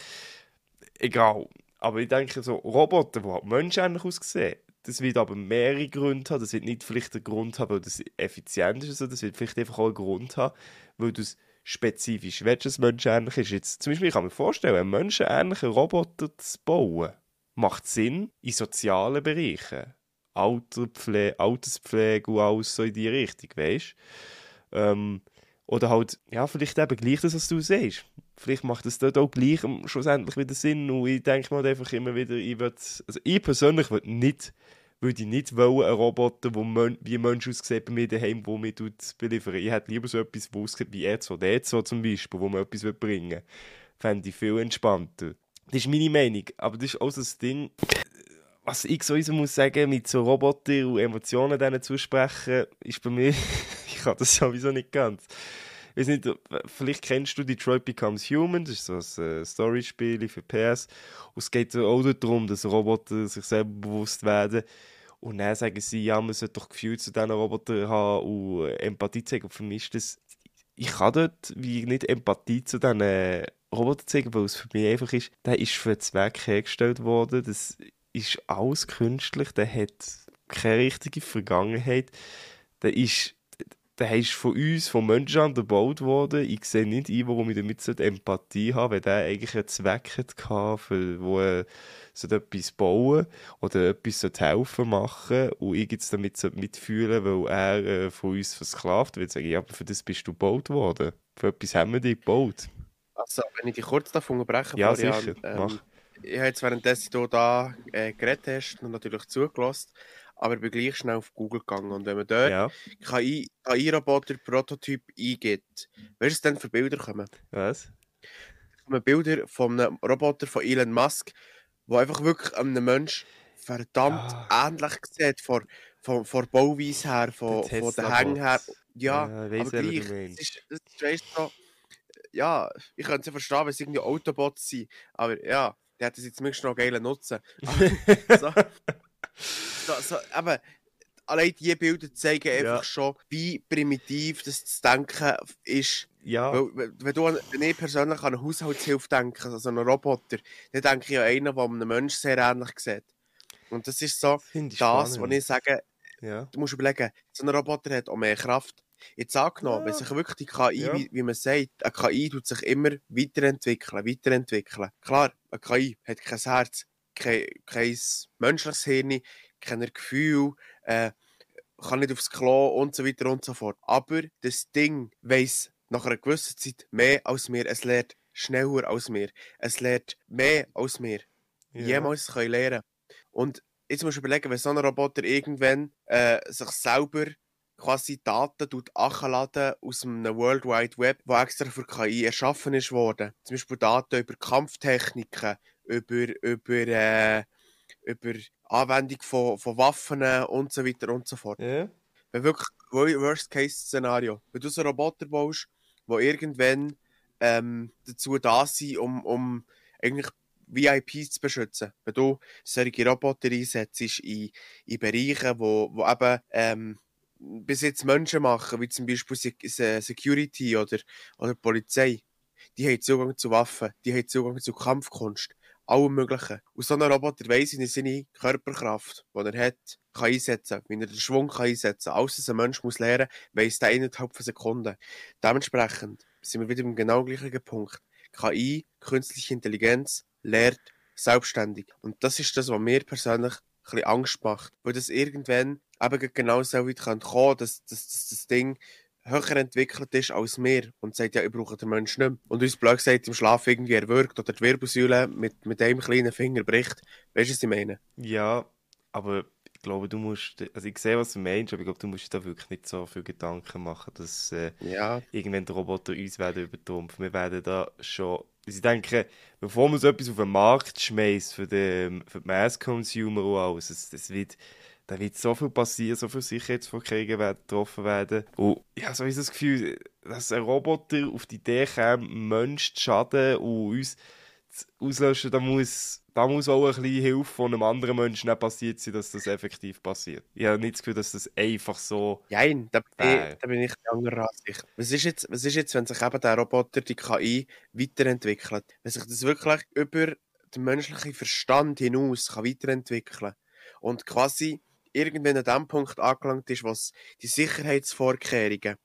Egal. Aber ich denke, so Roboter, die halt menschenähnlich aussehen, das wird aber mehrere Gründe haben. Das wird nicht vielleicht der Grund haben, weil das effizient ist. Also das wird vielleicht einfach auch einen Grund haben, weil du es spezifisch willst, dass es menschenähnlich ist. Jetzt, zum Beispiel, ich kann mir vorstellen, einen menschenähnlichen Roboter zu bauen, macht Sinn in sozialen Bereichen. Alterpflege, Alterspflege und alles so in die Richtung, weißt ähm, Oder halt, ja, vielleicht eben gleich das, was du siehst. Vielleicht macht es dort auch gleich schlussendlich wieder Sinn und ich denke mir einfach immer wieder, ich würde, also ich persönlich würde nicht würde ich nicht wollen, einen Roboter, der Mon wie ein Mensch aussieht bei mir daheim, der mir beliefert. Ich hätte lieber so etwas, das aussieht wie R2D2 zum Beispiel, wo man etwas bringen will. Fände ich viel entspannter. Das ist meine Meinung, aber das ist auch so das Ding, was ich muss sagen, mit so Robotern und Emotionen denen zusprechen, ist bei mir, (laughs) ich kann das sowieso nicht ganz. Ich weiß nicht, vielleicht kennst du Detroit Becomes Human, das ist so ein äh, Story-Spiel für PS. Und es geht auch darum, dass Roboter sich selber bewusst werden. Und dann sagen sie, ja, man sollte doch Gefühl zu diesen Robotern haben und Empathie zeigen. Und für mich ist das, ich kann dort wie nicht Empathie zu diesen Robotern zeigen, weil es für mich einfach ist, der ist für einen Zweck hergestellt worden. Das ist alles künstlich, der hat keine richtige Vergangenheit. Der ist, der ist von uns, von Menschen gebaut worden. Ich sehe nicht ein, warum ich damit Empathie habe, wenn der eigentlich einen Zweck hatte, für, wo er etwas bauen oder etwas helfen machen und ich jetzt damit mitfühlen weil er äh, von uns versklavt wird. Sage ich, aber für das bist du gebaut worden. Für etwas haben wir dich gebaut. Also, wenn ich dich kurz davon unterbrechen Ja, Florian, sicher. Ähm, Mach ich habe jetzt währenddessen du da äh, geredet hast und natürlich zugelassen, aber ich bin gleich schnell auf Google gegangen. Und wenn man dort ja. KI-Roboter Prototyp eingibt, weißt du, was dann für Bilder kommen? Was? Es kommen Bilder von einem Roboter von Elon Musk, der einfach wirklich einem Menschen verdammt ja. ähnlich sieht, von, von, von Bauweise her, von, von den Hängen her. Ja, ja aber gleich, das ist, das ist so, ja, ich könnte es ja verstehen, wenn es irgendwie Autobots sind, aber ja, der hat das jetzt zumindest noch geil nutzen. (laughs) so, so, (laughs) so, aber allein diese Bilder zeigen einfach ja. schon, wie primitiv das zu denken ist. Ja. Weil, wenn, du, wenn ich persönlich an eine Haushaltshilfe denke, also einen Roboter, dann denke ich an einen, der einem Menschen sehr ähnlich sieht. Und das ist so das, spannend. was ich sage, ja. du musst überlegen, so ein Roboter hat auch mehr Kraft. Jetzt angenommen, ja. wenn sich wirklich die KI, ja. wie, wie, man sagt, eine KI tut sich immer weiterentwickeln, weiterentwickeln. Klar, eine KI hat kein Herz, kein, kein menschliches Hirn, kein Gefühl, äh, kann nicht aufs Klo und so weiter und so fort. Aber das Ding weiss nach einer gewissen Zeit mehr als mir. Es lernt schneller als mir. Es lernt mehr als mir. Ja. Jemals können lernen. Und jetzt musst du überlegen, wenn so ein Roboter irgendwann äh, sich selber quasi Daten achladen aus dem World Wide Web, wo extra für KI erschaffen ist worden. Zum Beispiel Daten über Kampftechniken, über, über, äh, über Anwendung von, von Waffen und so weiter und so fort. Yeah. Wenn wirklich Worst-Case-Szenario, wenn du so einen Roboter baust, der irgendwann ähm, dazu da sind, um, um eigentlich VIPs zu beschützen. Wenn du solche Roboter einsetzt in, in Bereichen, wo, wo eben ähm, bis jetzt Menschen machen, wie zum Beispiel Security oder, oder Polizei, die haben Zugang zu Waffen, die haben Zugang zu Kampfkunst, allem Möglichen. Und so ein Roboter weiss, wie er seine Körperkraft, die er hat, kann einsetzen, wie er den Schwung kann einsetzen kann. Alles, was ein Mensch muss lernen muss, weiss der innerhalb von Sekunden. Dementsprechend sind wir wieder im genau gleichen Punkt. KI, künstliche Intelligenz, lehrt selbstständig. Und das ist das, was mir persönlich ein bisschen Angst macht. Weil das irgendwann eben genau so weit kommen kann, dass, dass, dass das Ding höher entwickelt ist als wir und sagt, ja, ich brauche den Menschen nicht mehr. Und uns blöd gesagt, im Schlaf irgendwie erwürgt oder die Wirbelsäule mit, mit einem kleinen Finger bricht. Weißt du, was ich meine? Ja, aber ich glaube, du musst, also ich sehe, was du meinst, aber ich glaube, du musst da wirklich nicht so viel Gedanken machen, dass äh, ja. irgendwann die Roboter uns werden übertrumpfen. Wir werden da schon ich denke, bevor man so etwas auf den Markt schmeißt für den, für den Mass-Consumer und alles, das, das wird, da wird so viel passieren, so viele Sicherheitsvorkehrungen werden getroffen werden. Und ja, so ist das Gefühl, dass ein Roboter auf die Idee kommt, Menschen zu schaden und uns auslöschen, da muss, da muss auch ein bisschen Hilfe von einem anderen Menschen nicht passiert sein, dass das effektiv passiert. Ich habe nicht das Gefühl, dass das einfach so. Nein, da, äh, da bin ich anderer Ansicht. Was ist, jetzt, was ist jetzt, wenn sich eben der Roboter, die KI, weiterentwickelt? Wenn sich das wirklich über den menschlichen Verstand hinaus kann weiterentwickeln und quasi irgendwann an dem Punkt angelangt ist, was die Sicherheitsvorkehrungen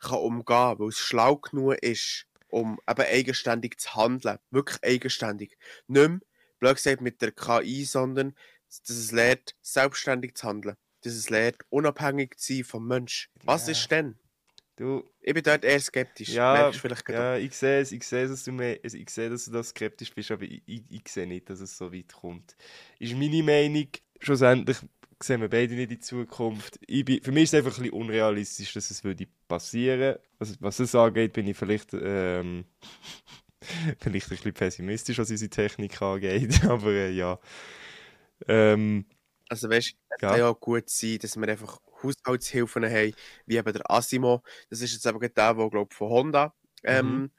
kann umgehen kann, weil es schlau genug ist, um eben eigenständig zu handeln. Wirklich eigenständig. Nicht mehr, blöd gesagt, mit der KI, sondern dass es lernt, selbstständig zu handeln. Dass es lernt, unabhängig zu sein vom Mensch. Was Ja. ist denn? Du, Ich bin dort eher skeptisch. Ja, ja, ich sehe es, ich sehe, dass du mehr, also ich sehe, dass du da skeptisch bist, aber ich, ich, ich sehe nicht, dass es so weit kommt. Ist meine Meinung, schlussendlich sehen wir beide nicht in die Zukunft. Ich bin, für mich ist es einfach ein bisschen unrealistisch, dass es würde passieren. Was, was es angeht, bin ich vielleicht, ähm, (laughs) vielleicht ein bisschen pessimistisch, was unsere Technik angeht, (laughs) aber äh, ja. Ähm, Also weißt du, es Ja. kann ja auch gut sein, dass wir einfach Haushaltshilfen haben, wie eben der Asimo. Das ist jetzt eben gerade der, der glaube von Honda ähm, Mhm.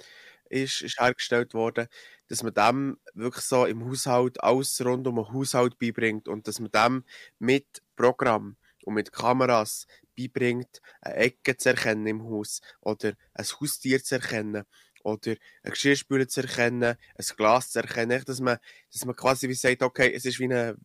ist, ist hergestellt worden, dass man dem wirklich so im Haushalt alles rund um den Haushalt beibringt und dass man dem mit Programm und mit Kameras beibringt, eine Ecke zu erkennen im Haus oder ein Haustier zu erkennen oder ein Geschirrspüler zu erkennen, ein Glas zu erkennen, dass man, dass man quasi wie sagt, okay, es ist wie eine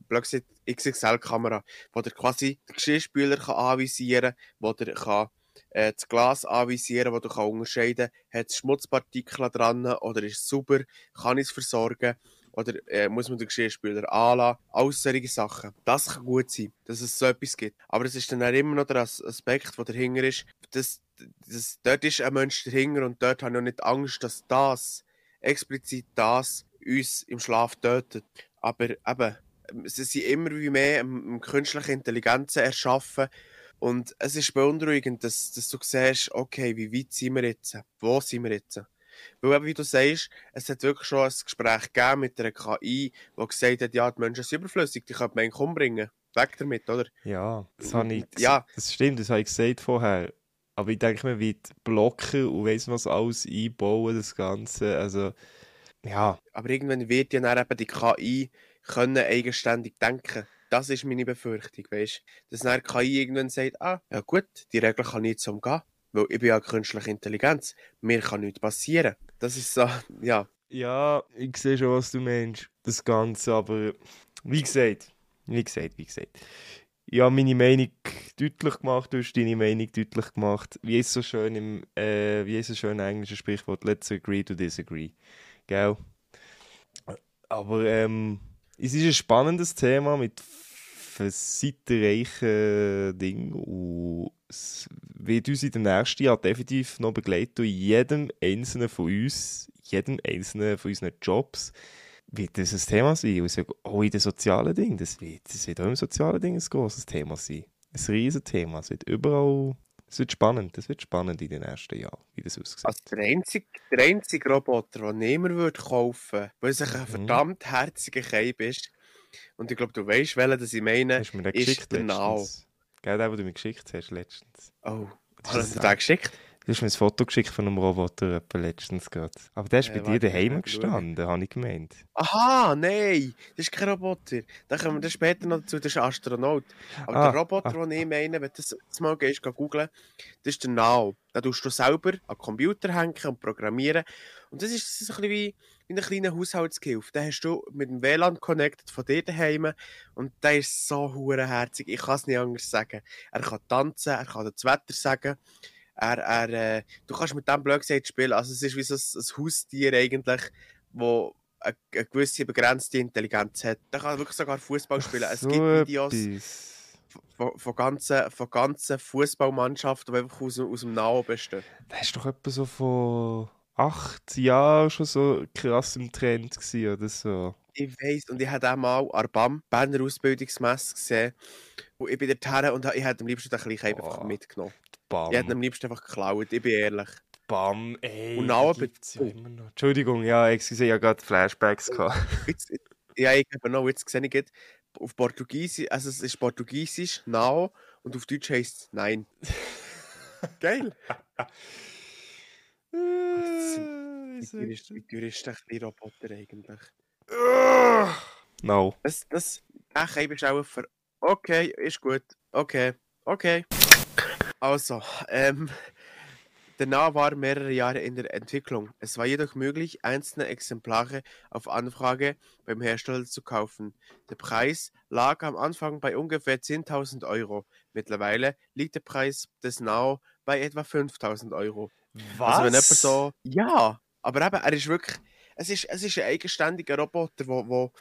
XXL-Kamera, wo der quasi den Geschirrspüler kann anvisieren kann, wo der kann äh, das Glas anvisieren, wo du kann unterscheiden kann, hat es Schmutzpartikel dran oder ist es sauber, kann ich es versorgen oder äh, muss man den Geschirrspüler anlassen, all solche Sachen. Das kann gut sein, dass es so etwas gibt. Aber es ist dann auch immer noch der As Aspekt, der dahinter ist, dass, dass dort ist ein Mensch dahinter und dort habe ich auch nicht Angst, dass das, explizit das, uns im Schlaf tötet. Aber eben, sie sind immer wie mehr um künstliche Intelligenzen erschaffen und es ist beunruhigend, dass, dass du siehst, okay, wie weit sind wir jetzt? Wo sind wir jetzt? Weil eben, wie du sagst, es hat wirklich schon ein Gespräch gegeben mit einer KI, die gesagt hat, ja, die Menschen sind überflüssig, die könnte man eigentlich umbringen. Weg damit, oder? Ja, das habe ich. Das, Ja. das stimmt, das habe ich gesagt vorher. Aber ich denke, man wird Blocker und weiss was alles einbauen, das Ganze. Also, ja, Aber irgendwann wird ja dann eben die KI können eigenständig denken. Das ist meine Befürchtung, weißt Dass dann KI irgendwann sagt, ah, ja gut, die Regel kann nicht so umgehen. Weil ich bin ja künstliche Intelligenz. Mir kann nichts passieren. Das ist so, (laughs) ja. ja, ich sehe schon, was du meinst, das Ganze. Aber wie gesagt, wie gesagt, wie gesagt. Ich habe meine Meinung deutlich gemacht, du hast deine Meinung deutlich gemacht. Wie ist so schön im, äh, wie ist so schön englischen Sprichwort, let's agree to disagree. Gell? Aber ähm, es ist ein spannendes Thema mit facettenreichen Dingen und es wird uns in den nächsten Jahren definitiv noch begleiten und jedem einzelnen von uns, jedem einzelnen von unseren Jobs wird das ein Thema sein. Und auch in den sozialen Dingen, das wird, das wird auch im sozialen Ding ein grosses Thema sein. Ein riesen Thema. Es wird überall, es wird spannend, das wird spannend in den nächsten Jahren, wie das aussieht. Also der einzige, der einzige Roboter, den niemand würde kaufen würde, weil es ein Mhm. verdammt herziger Keib ist. Und ich glaube, du weißt, welchen das ich meine. Hast du mir den ist der letztens? Gell, den, den du mir geschickt hast letztens. Oh, Das hast du den geschickt? Du hast mir ein Foto geschickt von einem Roboter letztens gerade. Aber der ist Äh, bei dir daheim gestanden, habe ich gemeint. Aha, nein, das ist kein Roboter. Da kommen wir dann später noch dazu, das ist ein Astronaut. Aber Ah, der Roboter, ah. den ich meine, wenn du das mal gehst, geh googlen, das ist der Now. Da tust du selber an den Computer hängen und programmieren. Und das ist, ist ein bisschen wie, wie ein kleiner Haushaltshilfe. Den hast du mit dem WLAN connected von dir daheim und der ist so hurenherzig. Ich kann es nicht anders sagen. Er kann tanzen, er kann das Wetter sagen. Er, er, äh, du kannst mit dem blöd gesagt spielen. Also es ist wie so ein, ein Haustier eigentlich, wo eine, eine gewisse begrenzte Intelligenz hat. Der kann wirklich sogar Fußball spielen. Es So gibt Videos etwas. von, von ganzen, von ganzen Fußballmannschaften, die einfach aus, aus dem Nahen bestehen. Das ist doch etwa so vor acht Jahren schon so krass im Trend gewesen, oder so. Ich weiss, und ich habe auch mal an BAM, Berner Ausbildungsmesse gesehen. Und ich bin dorthin und ich hätte am liebsten den kleinen einfach Oh. mitgenommen. Bam. Ich hätte ihn am liebsten einfach geklaut, ich bin ehrlich. Bam, ey. Und Now gibt's ja oh. immer noch. Entschuldigung, ja, excuse, ich hatte gerade Flashbacks. Gehabt. (laughs) Jetzt, ja, ich habe noch, jetzt sehe ich auf Portugiesisch, also es ist Portugiesisch, Nao, und auf Deutsch heisst es Nein. (laughs) Geil. Äh, Wie ist teuer ist, der kleine Roboter eigentlich? Ah. No. Das, das, der Keim ist auch für, okay, ist gut, okay, okay. Also, ähm, der Na war mehrere Jahre in der Entwicklung. Es war jedoch möglich, einzelne Exemplare auf Anfrage beim Hersteller zu kaufen. Der Preis lag am Anfang bei ungefähr 10.000 Euro. Mittlerweile liegt der Preis des Now bei etwa 5.000 Euro. Was? Also wenn jemand so... Ja, aber eben, er ist wirklich... Es ist, es ist ein eigenständiger Roboter, wo,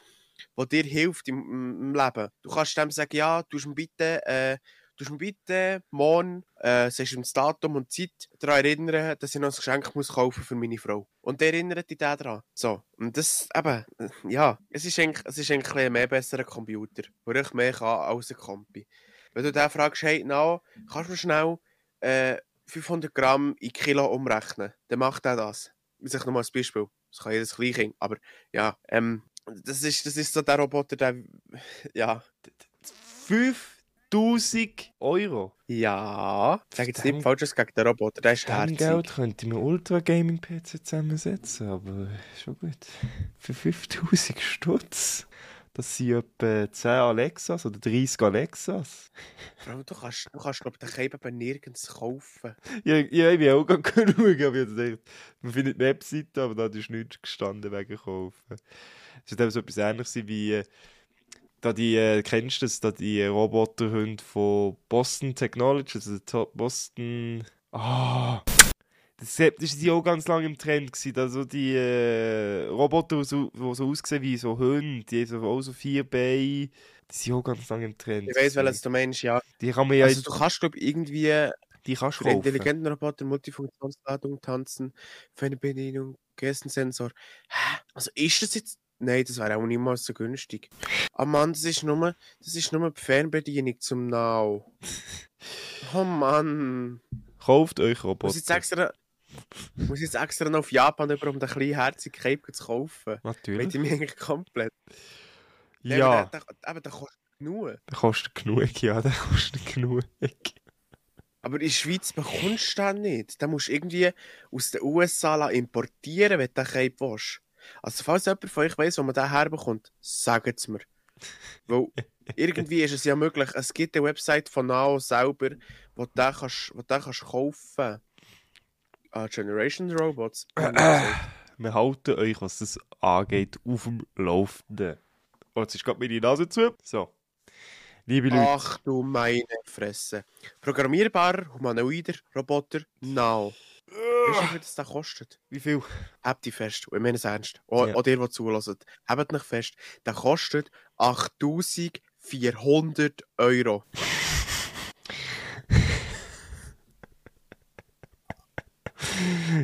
wo der dir hilft im, im Leben. Du kannst dem sagen, ja, du bitte, äh, du mir bitte morgen, äh, sagst ihm das Datum und die Zeit daran erinnern, dass ich noch ein Geschenk muss kaufen für meine Frau. Und der erinnert dich daran. So. Und das, eben, äh, ja, es ist eigentlich, es ist eigentlich ein mehr besserer Computer, der ich mehr kann als ein Kompi. Wenn du den fragst, hey, na, kannst du mir schnell äh, 500 Gramm in Kilo umrechnen, dann macht er das. Ich sage nochmal als Beispiel. Das kann jedes Kleinkind. Aber ja, ähm, das ist, das ist so der Roboter, der. Ja. 5000 Euro. Ja. Sag jetzt nicht falsches gegen den Roboter, der ist herzig. Geld könnte ich mir Ultra Gaming PC zusammensetzen, aber schon gut. Für 5000 Stutz. Das sind etwa 10 Alexas oder 30 Alexas. Allem, du kannst, du kannst glaube ich, den Cape eben nirgends kaufen. Ja, ja ich bin auch gerade (laughs) genug, aber ich gedacht, man findet die Webseite, aber da ist nichts gestanden wegen Kaufen. Es wird eben so etwas ähnliches wie, äh, da die, äh, kennst du das, da die Roboterhunde von Boston Technology, also der Top Boston, ah, das, das war auch ganz lange im Trend, gewesen, da so die äh, Roboter, die so, die so aussehen wie so Hunde, die haben so, auch so vier Beine, die sind auch ganz lange im Trend. Ich weiß, welches du meinst, ja. Die kann man ja, Also, du kannst, glaube ich, irgendwie die kannst du kaufen. intelligenten Roboter Multifunktionsladung tanzen, Fernbedienung, Gestensensor. Hä? Also, ist das jetzt. Nein, das wäre auch niemals so günstig. Ah Mann, das ist nur, das ist nur die Fernbedienung zum Now. (laughs) Oh Mann. Kauft euch Roboter. Muss ich jetzt extra, muss jetzt extra noch auf Japan über, um den kleinen herzigen Cape zu kaufen? Natürlich. Weil ich mich eigentlich komplett. Ja, aber Der, der, kostet genug. der kostet genug, ja, der (laughs) kostet genug. Aber in der Schweiz bekommst du den nicht. Den musst du irgendwie aus den USA importieren, wenn du den Cape willst. Also falls jemand von euch weiss, wo man den herbekommt, sagt es mir. Weil (laughs) irgendwie ist es ja möglich. Es gibt eine Website von Nao selber, wo du den kannst, wo den kannst kaufen Ah, Generation Robots. (clears throat) wir halten euch, was das angeht, auf dem Laufenden. Oh, jetzt ist gerade meine Nase zu. So. Liebe Leute, Ach du meine Fresse. Programmierbarer, humanoider Roboter, Nao. Weißt du, wie viel das da kostet? wie viel? Habt die fest, und ich meine es ernst. Auch, Ja. auch ihr, die zulassen. Habt nicht fest. Der kostet 8400 Euro.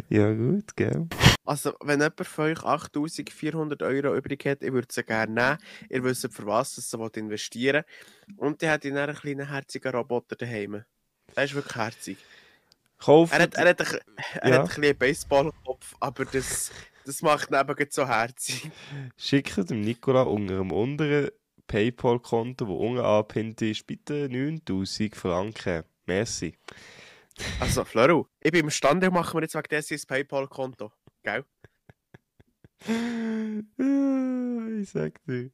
Ja, gut, gell? Also, wenn jemand von euch 8400 Euro übrig hat, ich würde sie gerne nehmen. Ihr wisst, für was ihr sie wollt investieren Und der hat in einen kleinen herzigen Roboter daheim. Der ist wirklich herzig. Kauft. Er hat, er hat, ein, er Ja. hat ein bisschen Baseballkopf, aber das, das macht ihn eben so herzig. Schickt dem Nikola unter dem unteren Paypal-Konto, das unten angepinnt ist, bitte 9000 Franken. Merci. Also, Floro, ich bin imstande, machen wir jetzt wegen dessen ein Paypal-Konto. Gell? (laughs) Ich sag dir.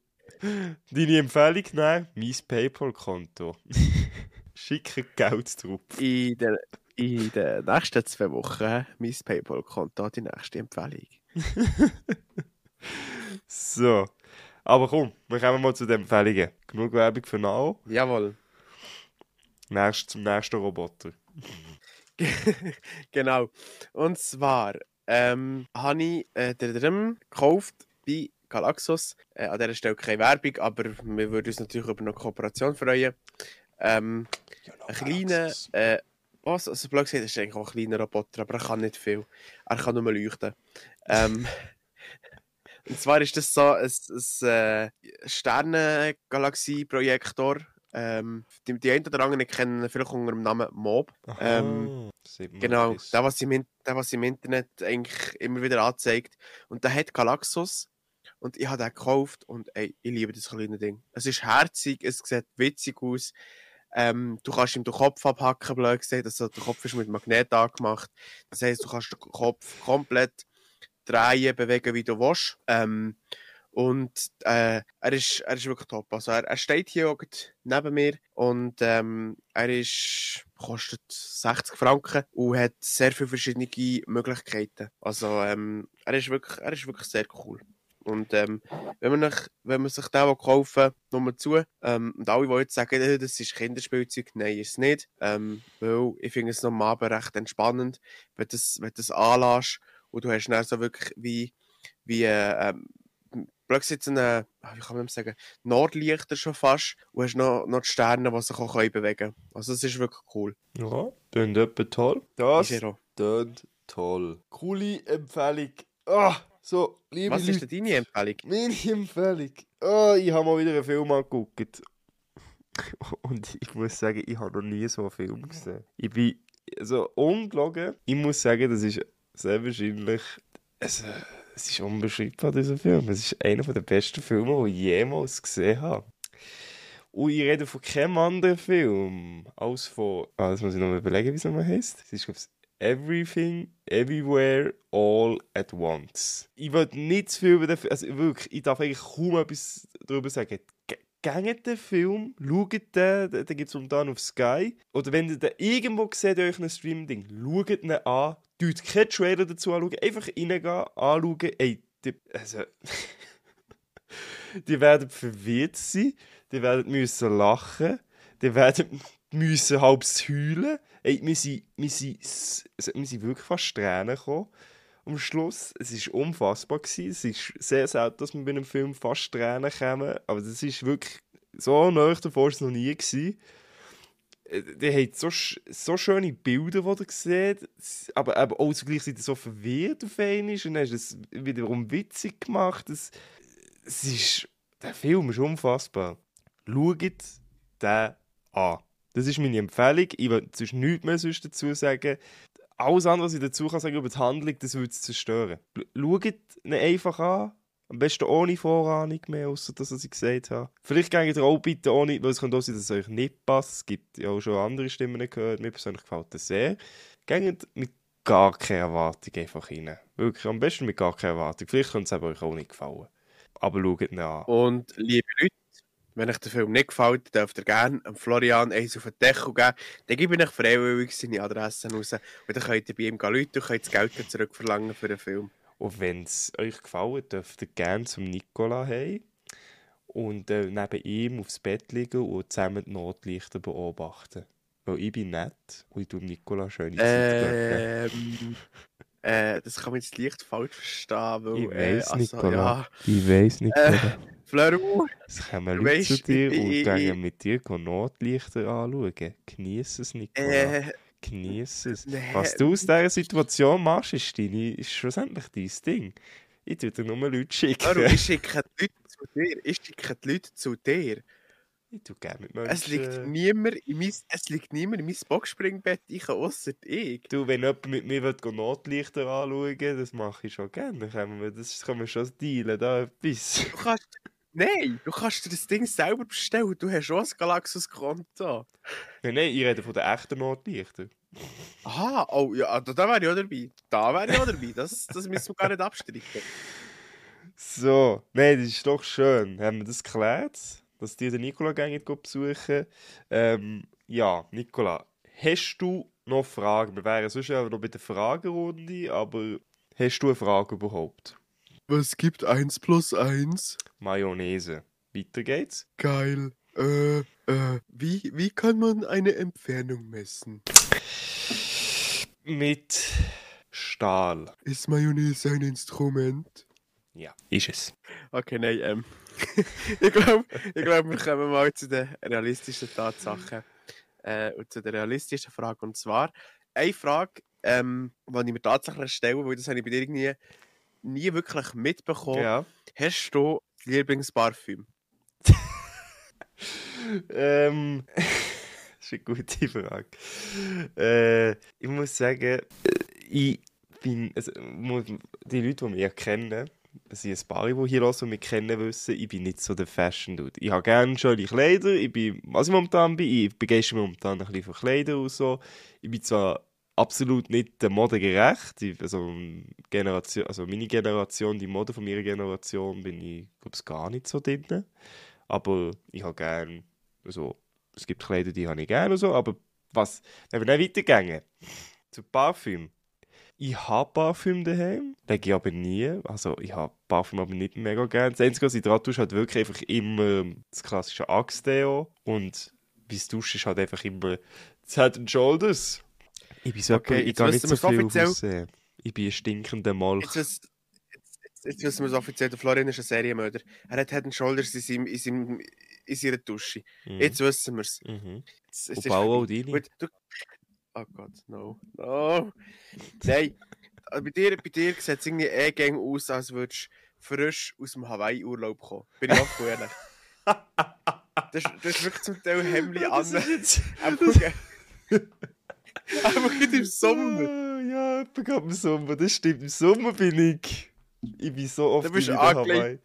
Deine Empfehlung nehmen, mein Paypal-Konto. (laughs) Schicke Geld drauf. In den, in den nächsten zwei Wochen mein Paypal-Konto, die nächste Empfehlung. (laughs) So. Aber komm, wir kommen mal zu den Empfehlungen. Genug Werbung für Nao. Jawohl. Nächst, zum nächsten Roboter. (laughs) genau. Und zwar ähm, habe ich äh, gekauft bei Galaxus. Äh, an dieser Stelle keine Werbung, aber wir würden uns natürlich über eine Kooperation freuen. Ähm, ein kleiner, äh, was, also blöd gesagt, das ist eigentlich auch ein kleiner Roboter, aber er kann nicht viel. Er kann nur leuchten. Ähm, (laughs) und zwar ist das so ein, ein äh, Sternengalaxie-Projektor. Ähm, die, die einen oder anderen kennen vielleicht unter dem Namen Mob. Ähm, das sieht man Genau, der was, im, der, was im Internet eigentlich immer wieder anzeigt. Und der hat Galaxus. Und ich habe den gekauft und ey, ich liebe das kleine Ding. Es ist herzig, es sieht witzig aus. Ähm, du kannst ihm den Kopf abhacken, blöd gesagt. Also, der Kopf ist mit Magnet angemacht. Das heisst, du kannst den Kopf komplett drehen, bewegen, wie du willst. Ähm, und äh, er, ist, er ist wirklich top. Also er, er steht hier neben mir und ähm, er ist, kostet 60 Franken und hat sehr viele verschiedene Möglichkeiten. Also ähm, er, ist wirklich, er ist wirklich sehr cool. Und ähm, wenn, man nach, wenn man sich den kaufen will, nur zu. Ähm, und alle, die jetzt sagen, äh, das ist Kinderspielzeug, nein, ist es nicht. Ähm, weil ich finde es Abend recht entspannend, wenn du das, wenn das anlässt und du hast dann so wirklich wie, wie äh, ähm, plötzlich so eine, ah, wie kann man sagen, Nordlichter schon fast und hast noch, noch die Sterne, die sich auch bewegen können. Also das ist wirklich cool. Ja, tönt etwa toll. Das tönt toll. Coole Empfehlung. Ah, so, liebe Was Leute. ist denn deine Empfehlung? Meine Empfehlung. Oh, ich habe mal wieder einen Film angeguckt. (laughs) Und ich muss sagen, ich habe noch nie so einen Film gesehen. Ich bin so ungelogen. Ich muss sagen, das ist sehr wahrscheinlich. Es, äh, es ist unbeschreibbar, dieser Film. Es ist einer der besten Filme, die ich jemals gesehen habe. Und ich rede von keinem anderen Film als von. Ah, das muss ich noch mal überlegen, wie es nochmal heißt. Es ist, glaube ich, Everything, Everywhere, All at Once. Ich will nicht zu viel über den Film. Also wirklich, ich darf eigentlich kaum etwas darüber sagen. Geht den Film, schaut den, den, gibt es momentan auf Sky. Oder wenn ihr den irgendwo seht, euch ein Stream-Ding, schaut ihn an. Tut keinen Trailer dazu anschauen, einfach reingehen, anschauen. Ey, die, also, (laughs) die werden verwirrt sein, die werden müssen lachen, die werden (laughs) müssen halb heulen. Ey, wir sind, wir, sind, wir sind wirklich fast Tränen gekommen. Am Schluss, es war unfassbar. Gewesen. Es ist sehr selten, dass wir bei einem Film fast Tränen kommen. Aber das ist wirklich so nahe davor, ist es noch nie gewesen. Äh, Die haben so, so schöne Bilder, die ihr seht, aber, aber auch zugleich sind ihr so verwirrt auf einmal und dann ist es wiederum witzig gemacht. Es, es ist, der Film ist unfassbar. Schaut den an. Das ist meine Empfehlung. Ich will sonst nichts mehr sonst dazu sagen. Alles andere, was ich dazu kann sagen über die Handlung, das würde es zerstören. Schaut ihn einfach an. Am besten ohne Vorahnung mehr, außer das, was ich gesagt habe. Vielleicht geht ihr auch bitte ohne, weil es kann auch sein, dass es euch nicht passt. Es gibt ja auch schon andere Stimmen gehört. Mir persönlich gefällt das sehr. Geht mit gar keine Erwartung einfach rein. Wirklich, am besten mit gar keine Erwartung. Vielleicht könnte es euch auch nicht gefallen. Aber schaut ihn an. Und liebe Leute, wenn euch der Film nicht gefällt, dürft ihr gerne Florian eins auf den Deckel geben. Dann gebe ich euch freiwillig seine Adresse raus. Und dann könnt ihr bei ihm rufen und könnt das Geld zurückverlangen für den Film. Und wenn es euch gefällt, dürft ihr gerne zum Nikola heim und äh, neben ihm aufs Bett liegen und zusammen die Notlichter beobachten. Weil ich bin nett und ich tue Nikola schöne Zeit. Ähm, äh, das kann man jetzt leicht falsch verstehen, weil... Ich weiss, äh, Nicola. Ja, Ich weiss nicht, Äh, Fleur, es kommen Leute zu weisst, dir ich- und ich- gehen mit dir Notlichter anschauen. Genieß es, Nikola. äh, Genieß es. nee. Was du aus dieser Situation machst, ist, deine, ist schlussendlich dein Ding. Ich tue dir nur Leute schicken. Fleur, ich (laughs) schicke die Leute zu dir. Ich schicke die Leute zu dir. Ich tue gerne mit Menschen. Es liegt niemand in mein, es liegt niemand in mein Boxspringbett, ich außer ich. Du, wenn jemand mit mir will, Notlichter anschauen das mache ich schon gerne. Dann können wir, das können wir schon dealen, da etwas. Du kannst. Nein, du kannst dir das Ding selber bestellen. Du hast schon ein Galaxus-Konto. Nein, nein, ich rede von den echten Notlichtern. Aha, oh ja, da, da wäre ich auch dabei. Da wäre ich auch dabei. Das, das müssen wir gar nicht abstreiten. So, nein, das ist doch schön. Haben wir das geklärt, dass die den Nikola gehen besuchen? Ähm, ja, Nikola, hast du noch Fragen? Wir wären sonst ja noch bei der Fragerunde, aber hast du eine Frage überhaupt? Was gibt 1 plus 1? Mayonnaise. Weiter geht's. Geil. Äh, äh, wie, wie kann man eine Entfernung messen? Mit Stahl. Ist Mayonnaise ein Instrument? Ja, ist es. Okay, nein, ähm. (laughs) ich glaube, ich glaub, wir kommen mal zu den realistischen Tatsachen äh, und zu der realistischen Frage. Und zwar eine Frage, ähm, die ich mir tatsächlich stelle, weil das habe ich bei dir nie, nie wirklich mitbekommen. Ja. Hast du Lieblingsparfüm? (laughs) ähm, (laughs) das ist eine gute Frage. Äh, ich muss sagen, äh, ich bin, also, die Leute, die mich kennen, es sind ein paar, die hier hören und mich kennen, wissen, ich bin nicht so der Fashion-Dude. Ich habe gerne schöne Kleider, ich bin, was ich momentan bin, ich begeistere mich momentan ein bisschen für Kleider und so. Ich bin zwar absolut nicht der Mode gerecht, also, Generation, also meine Generation, die Mode von meiner Generation, bin ich, glaube ich, gar nicht so drin. Aber ich habe gerne, also, es gibt Kleider, die habe ich gerne und so, aber was, wenn wir dann weitergehen, zu Parfüm. Ich habe Parfüm daheim, lege ich aber nie. Also ich habe Parfüm aber nicht mega gerne. Das Einzige, was ich dran tue, ist halt wirklich einfach immer das klassische Axe-Deo und bis Duschen ist halt einfach immer das Head and Shoulders. Ich bin so Okay, jemand, ich jetzt kann nicht so viel offiziell- aussehen. Ich bin ein stinkender Molch. Jetzt, was- jetzt, jetzt jetzt, jetzt wissen wir es offiziell, der Florian ist ein Serienmörder. Er hat Head and Shoulders in, seinem, in, seinem, in seiner Dusche. Mhm. Jetzt wissen wir es. Mhm. Es- es Und ist Paolo. Dini? Gut, du... Oh Gott, no. No. Nein. Also bei dir, bei dir sieht es irgendwie eh gäng aus, als würdest du frisch aus dem Hawaii-Urlaub kommen. Bin ich auch ehrlich. Das, das ist wirklich zum Teil Hemli an. Einfach nicht im Sommer. Ah, Ja, etwa gerade im Sommer. Das stimmt. Im Sommer bin ich... Ich bin so oft Du bist in. Hawaii.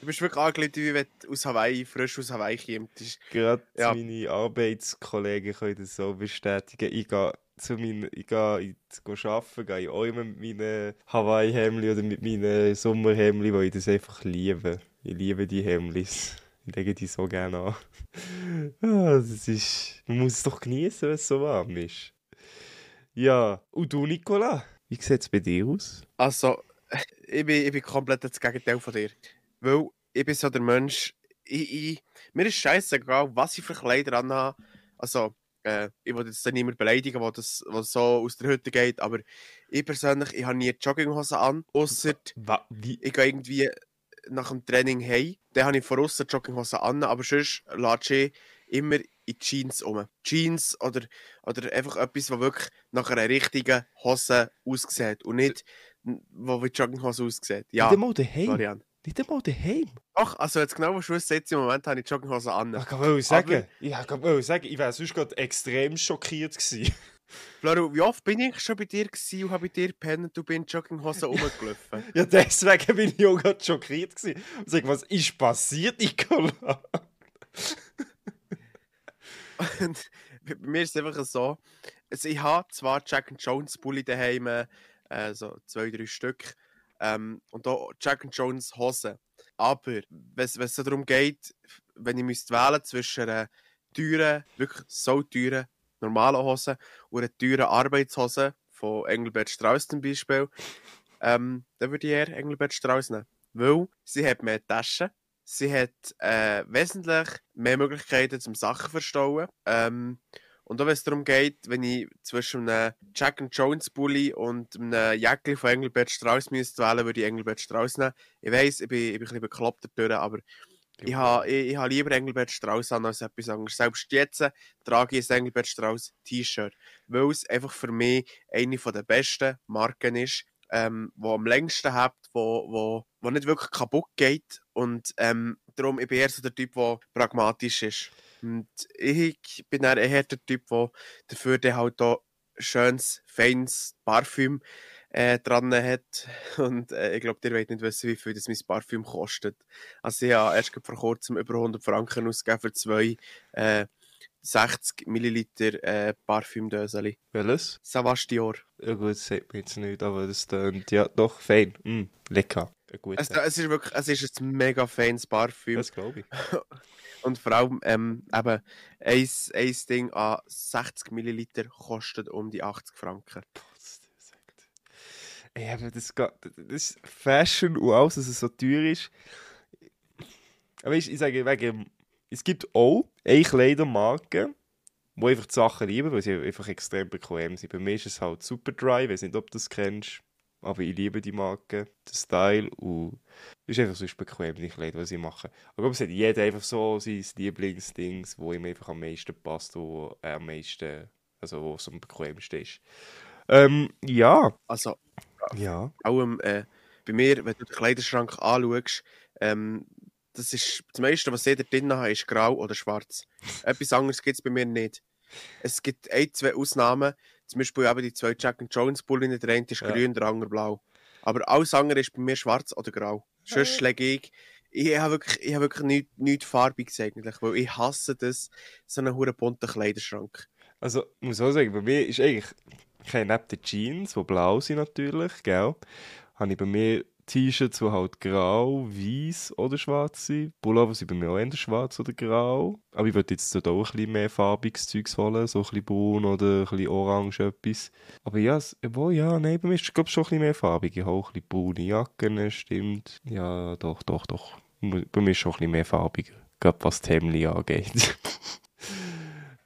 Du bist wirklich angelegt, wie wenn du aus Hawaii, frisch aus Hawaii kommst. Gerade Ja. meine Arbeitskollegen können das so bestätigen. Ich gehe zu meinen, ich gehe in- zu arbeiten, gehe ich auch immer mit meinen Hawaii-Hemli oder mit meinen Sommerhemli, weil ich das einfach liebe. Ich liebe die Hemlis. Ich lege die so gerne an. (laughs) Ah, das ist... Man muss es doch genießen, wenn es so warm ist. Ja. Und du, Nicola? Wie sieht es bei dir aus? Also, (laughs) ich bin, ich bin komplett das Gegenteil von dir. Weil ich bin so der Mensch, ich, ich, mir ist scheißegal, was ich für Kleider anhabe. Also, äh, ich will jetzt niemand beleidigen, der das was so aus der Hütte geht, aber ich persönlich, ich habe nie Jogginghose an, außer ich gehe irgendwie nach dem Training heim, dann habe ich von außen Jogginghose an, aber sonst latsche ich immer in Jeans um. Jeans oder, oder einfach etwas, was wirklich nach einer richtigen Hose aussieht und nicht, wo wie Jogginghose aussieht. Ja. Florian. Nicht einmal daheim. Doch, also jetzt genau, was du jetzt im Moment habe ich Jogginghose an. Ich kann wohl sagen, ich kann wohl sagen, ich wäre sonst gerade extrem schockiert gewesen. Florian, (laughs) wie oft bin ich schon bei dir gewesen und habe bei dir gepennt und du bist in Jogginghose (laughs) rumgelaufen? Ja, deswegen bin ich auch gerade schockiert gewesen. Und sag, was ist passiert, Nicola? Und bei mir ist es einfach so, also ich habe zwar Jack and Jones Bulli daheim, äh, so zwei, drei Stück, ähm, und auch Jack and Jones Hosen. Aber wenn es wenn es darum geht, wenn ich müsste wählen zwischen einer teuren, wirklich so teuren, normalen Hose und einer teuren Arbeitshose von Engelbert Strauss zum Beispiel, ähm, dann würde ich eher Engelbert Strauss nehmen. Weil sie hat mehr Taschen, sie hat äh, wesentlich mehr Möglichkeiten zum Sachen verstauen. Ähm, und auch wenn es darum geht, wenn ich zwischen einem Jack and Jones Bully und einem Jäckli von Engelbert Strauss müsste wählen, würde ich Engelbert Strauss nehmen. Ich weiss, ich bin, ich bin ein bisschen bekloppt dadurch, aber ich habe ich, ich ha lieber Engelbert Strauss an als etwas anderes. Selbst jetzt trage ich ein Engelbert Strauss T-Shirt, weil es einfach für mich eine der besten Marken ist, ähm, wo am längsten hat, wo, wo, wo nicht wirklich kaputt geht und ähm, darum ich bin eher so der Typ, der pragmatisch ist. Und ich bin eher der Typ, der dafür dann halt auch schönes, feines Parfüm äh, dran hat. (laughs) Und äh, ich glaube, ihr wollt nicht wissen, wie viel das mein Parfüm kostet. Also ich habe erst vor kurzem über 100 Franken ausgegeben für zwei äh, 60 Milliliter äh, Parfümdöseli. Welches? Savage Dior. Ja gut, das sagt mir jetzt nicht, aber das tönt ja doch fein. Mm, lecker. Gut. Es, es ist wirklich, es ist ein mega feines Parfüm. das glaube ich. (laughs) Und vor allem eben, eben ein, ein Ding an 60 Milliliter kostet um die 80 Franken. Ey, aber das, das ist Fashion und alles, dass es so teuer ist. Aber ich, ich sage wegen, es gibt auch eine Kleidermarke, wo einfach die Sachen lieben, weil sie einfach extrem bequem sind. Bei mir ist es halt Superdry, ich weiß nicht, ob du das kennst. Aber ich liebe die Marke, den Style und es ist einfach sonst bequem, die Kleider, die sie machen. Aber es hat jeder einfach so sein Lieblingsding, wo ihm einfach am meisten passt, wo er am meisten, also wo es am bequemsten ist. Ähm, ja. Also, Ja. auch äh, bei mir, wenn du den Kleiderschrank anschaust, ähm, das ist das meiste, was ich da drin habe, ist grau oder schwarz. (laughs) Etwas anderes gibt es bei mir nicht. Es gibt ein, zwei Ausnahmen, zum Beispiel eben die zwei Jack and Jones Bullen, der eine ist Ja. grün, der andere blau. Aber alles andere ist bei mir schwarz oder grau. Sonst lege ich, ich habe wirklich, ich habe wirklich nichts, nichts Farbiges eigentlich, weil ich hasse das, so einen hure bunten Kleiderschrank. Also, ich muss auch sagen, bei mir ist eigentlich, ich habe neben den Jeans, die blau sind natürlich, gell, habe ich bei mir T-Shirts, die halt grau, weiß oder schwarz sind. Pullover sind bei mir auch entweder schwarz oder grau. Aber ich würde jetzt dort auch ein bisschen mehr farbiges Zeugs holen, so ein bisschen braun oder ein bisschen orange etwas. Aber ja, obwohl, ja, nein, bei mir ist es glaube schon ein bisschen mehr farbig. Ich habe auch ein bisschen braune Jacken, stimmt. Ja, doch, doch, doch. Bei mir ist schon ein bisschen mehr farbiger, gerade was die Hemden angeht. (laughs)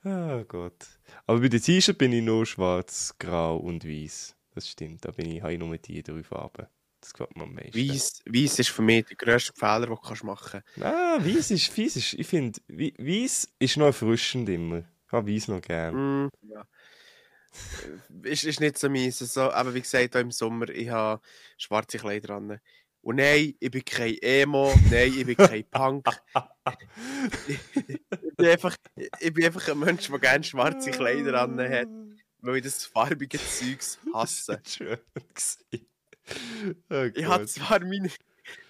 Ah Gott. Aber bei den T-Shirt bin ich nur schwarz, grau und weiß. Das stimmt, da bin ich, habe ich nur die drei Farben. Das gefällt mir am meisten. Weiss, Weiss ist für mich der grösste Fehler, den du machen kannst. Ah, Weiss ist, Weiss ist, ich finde, Weiss ist noch erfrischend immer. Ich habe Weiss noch gern. Mm, ja. ist, ist nicht so mies. So, aber wie gesagt, auch im Sommer, ich habe schwarze Kleider an. Und nein, ich bin kein Emo, nein, ich bin kein Punk. (laughs) ich, bin einfach, ich bin einfach ein Mensch, der gerne schwarze Kleider an hat, weil ich das farbige Zeugs hasse. Das war schön. Oh ich habe zwar meine,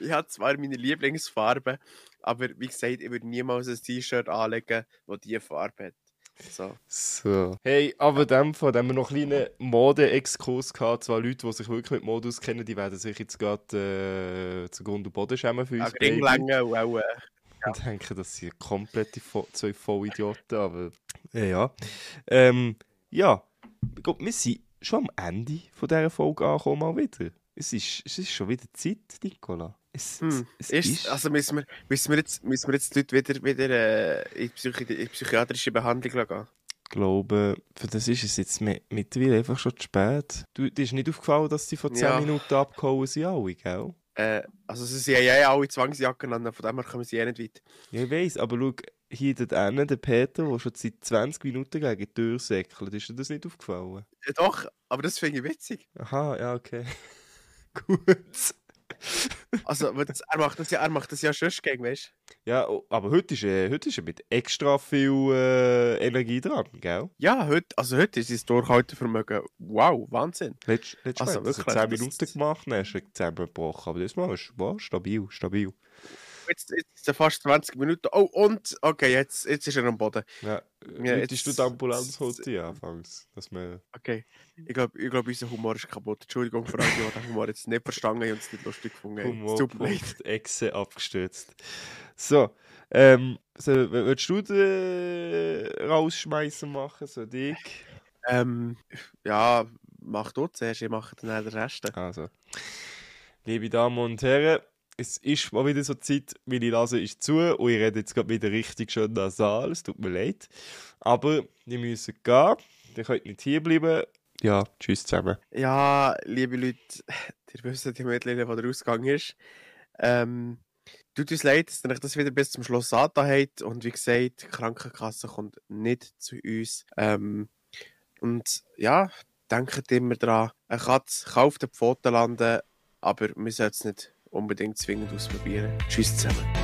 ich habe zwar meine Lieblingsfarbe, aber wie gesagt, ich würde niemals ein T-Shirt anlegen, das diese Farbe hat. So. so. Hey, aber dem von dem wir noch einen kleinen Mode-Exkurs gehabt. Zwei Leute, die sich wirklich mit Mode auskennen, die werden sich jetzt gerade äh, zu Grund und Boden schämen für uns. Ringlänge und auch. Äh, ja. Ich denke, das sind komplette Vo zwei Vollidioten, aber äh, ja. Ähm, ja, glaube, wir sind schon am Ende von dieser Folge angekommen, mal wieder. Es ist, es ist schon wieder Zeit, Nicola. Es, hm. es, es ist, ist, Also müssen wir, müssen wir, jetzt, müssen wir jetzt die Leute wieder, wieder äh, in, Psychi in psychiatrische Behandlung gehen? Ich glaube, für das ist es jetzt mittlerweile einfach schon zu spät. Du, dir ist nicht aufgefallen, dass sie vor 10 ja. Minuten abgehauen sind, alle, gell? Äh, also sie haben ja alle Zwangsjacken an, von dem her kommen sie eh nicht weit. Ja, ich weiss, aber schau, hier dort hinten, der Peter, der schon seit 20 Minuten gegen die Tür säckelt, ist dir das nicht aufgefallen? Ja, doch, aber das finde ich witzig. Aha, ja, okay. (laughs) Gut. (laughs) Also, er macht das ja, er macht das ja schon gegen, weißt Ja, aber heute ist, äh, heute ist er mit extra viel äh, Energie dran, gell? Ja, heute, also heute ist sein Durchhaltevermögen, wow, Wahnsinn. Letztes Letzt also, Mal wirklich, 10 Minuten gemacht, dann ist er zusammengebrochen, aber das Mal ist wow, stabil, stabil jetzt, jetzt sind fast 20 Minuten. Oh, und, okay, jetzt, jetzt ist er am Boden. Ja, ja jetzt du die Ambulanz holt die anfangs. Dass wir... Okay, ich glaube, ich glaub, unser Humor ist kaputt. Entschuldigung für alle, die den Humor jetzt nicht verstanden und es nicht lustig gefunden haben. Echse abgestürzt. So, ähm, so, willst du den rausschmeißen machen, so dich? Ähm, ja, mach du zuerst, ich mache dann den Rest. Also, liebe Damen und Herren, es ist mal wieder so Zeit, meine Nase ist zu und ich rede jetzt gerade wieder richtig schön nasal, es tut mir leid. Aber wir müssen gehen, ihr könnt nicht hierbleiben. Ja, tschüss zusammen. Ja, liebe Leute, (laughs) ihr wisst ja mittlerweile, wo der Ausgang ist. Ähm, tut uns leid, dass ihr das wieder bis zum Schluss angetan habt. Und wie gesagt, die Krankenkasse kommt nicht zu uns. Ähm, und ja, denkt immer daran, eine Katze kann auf Pfoten landen, aber wir sollten es nicht unbedingt zwingend ausprobieren. Tschüss zusammen.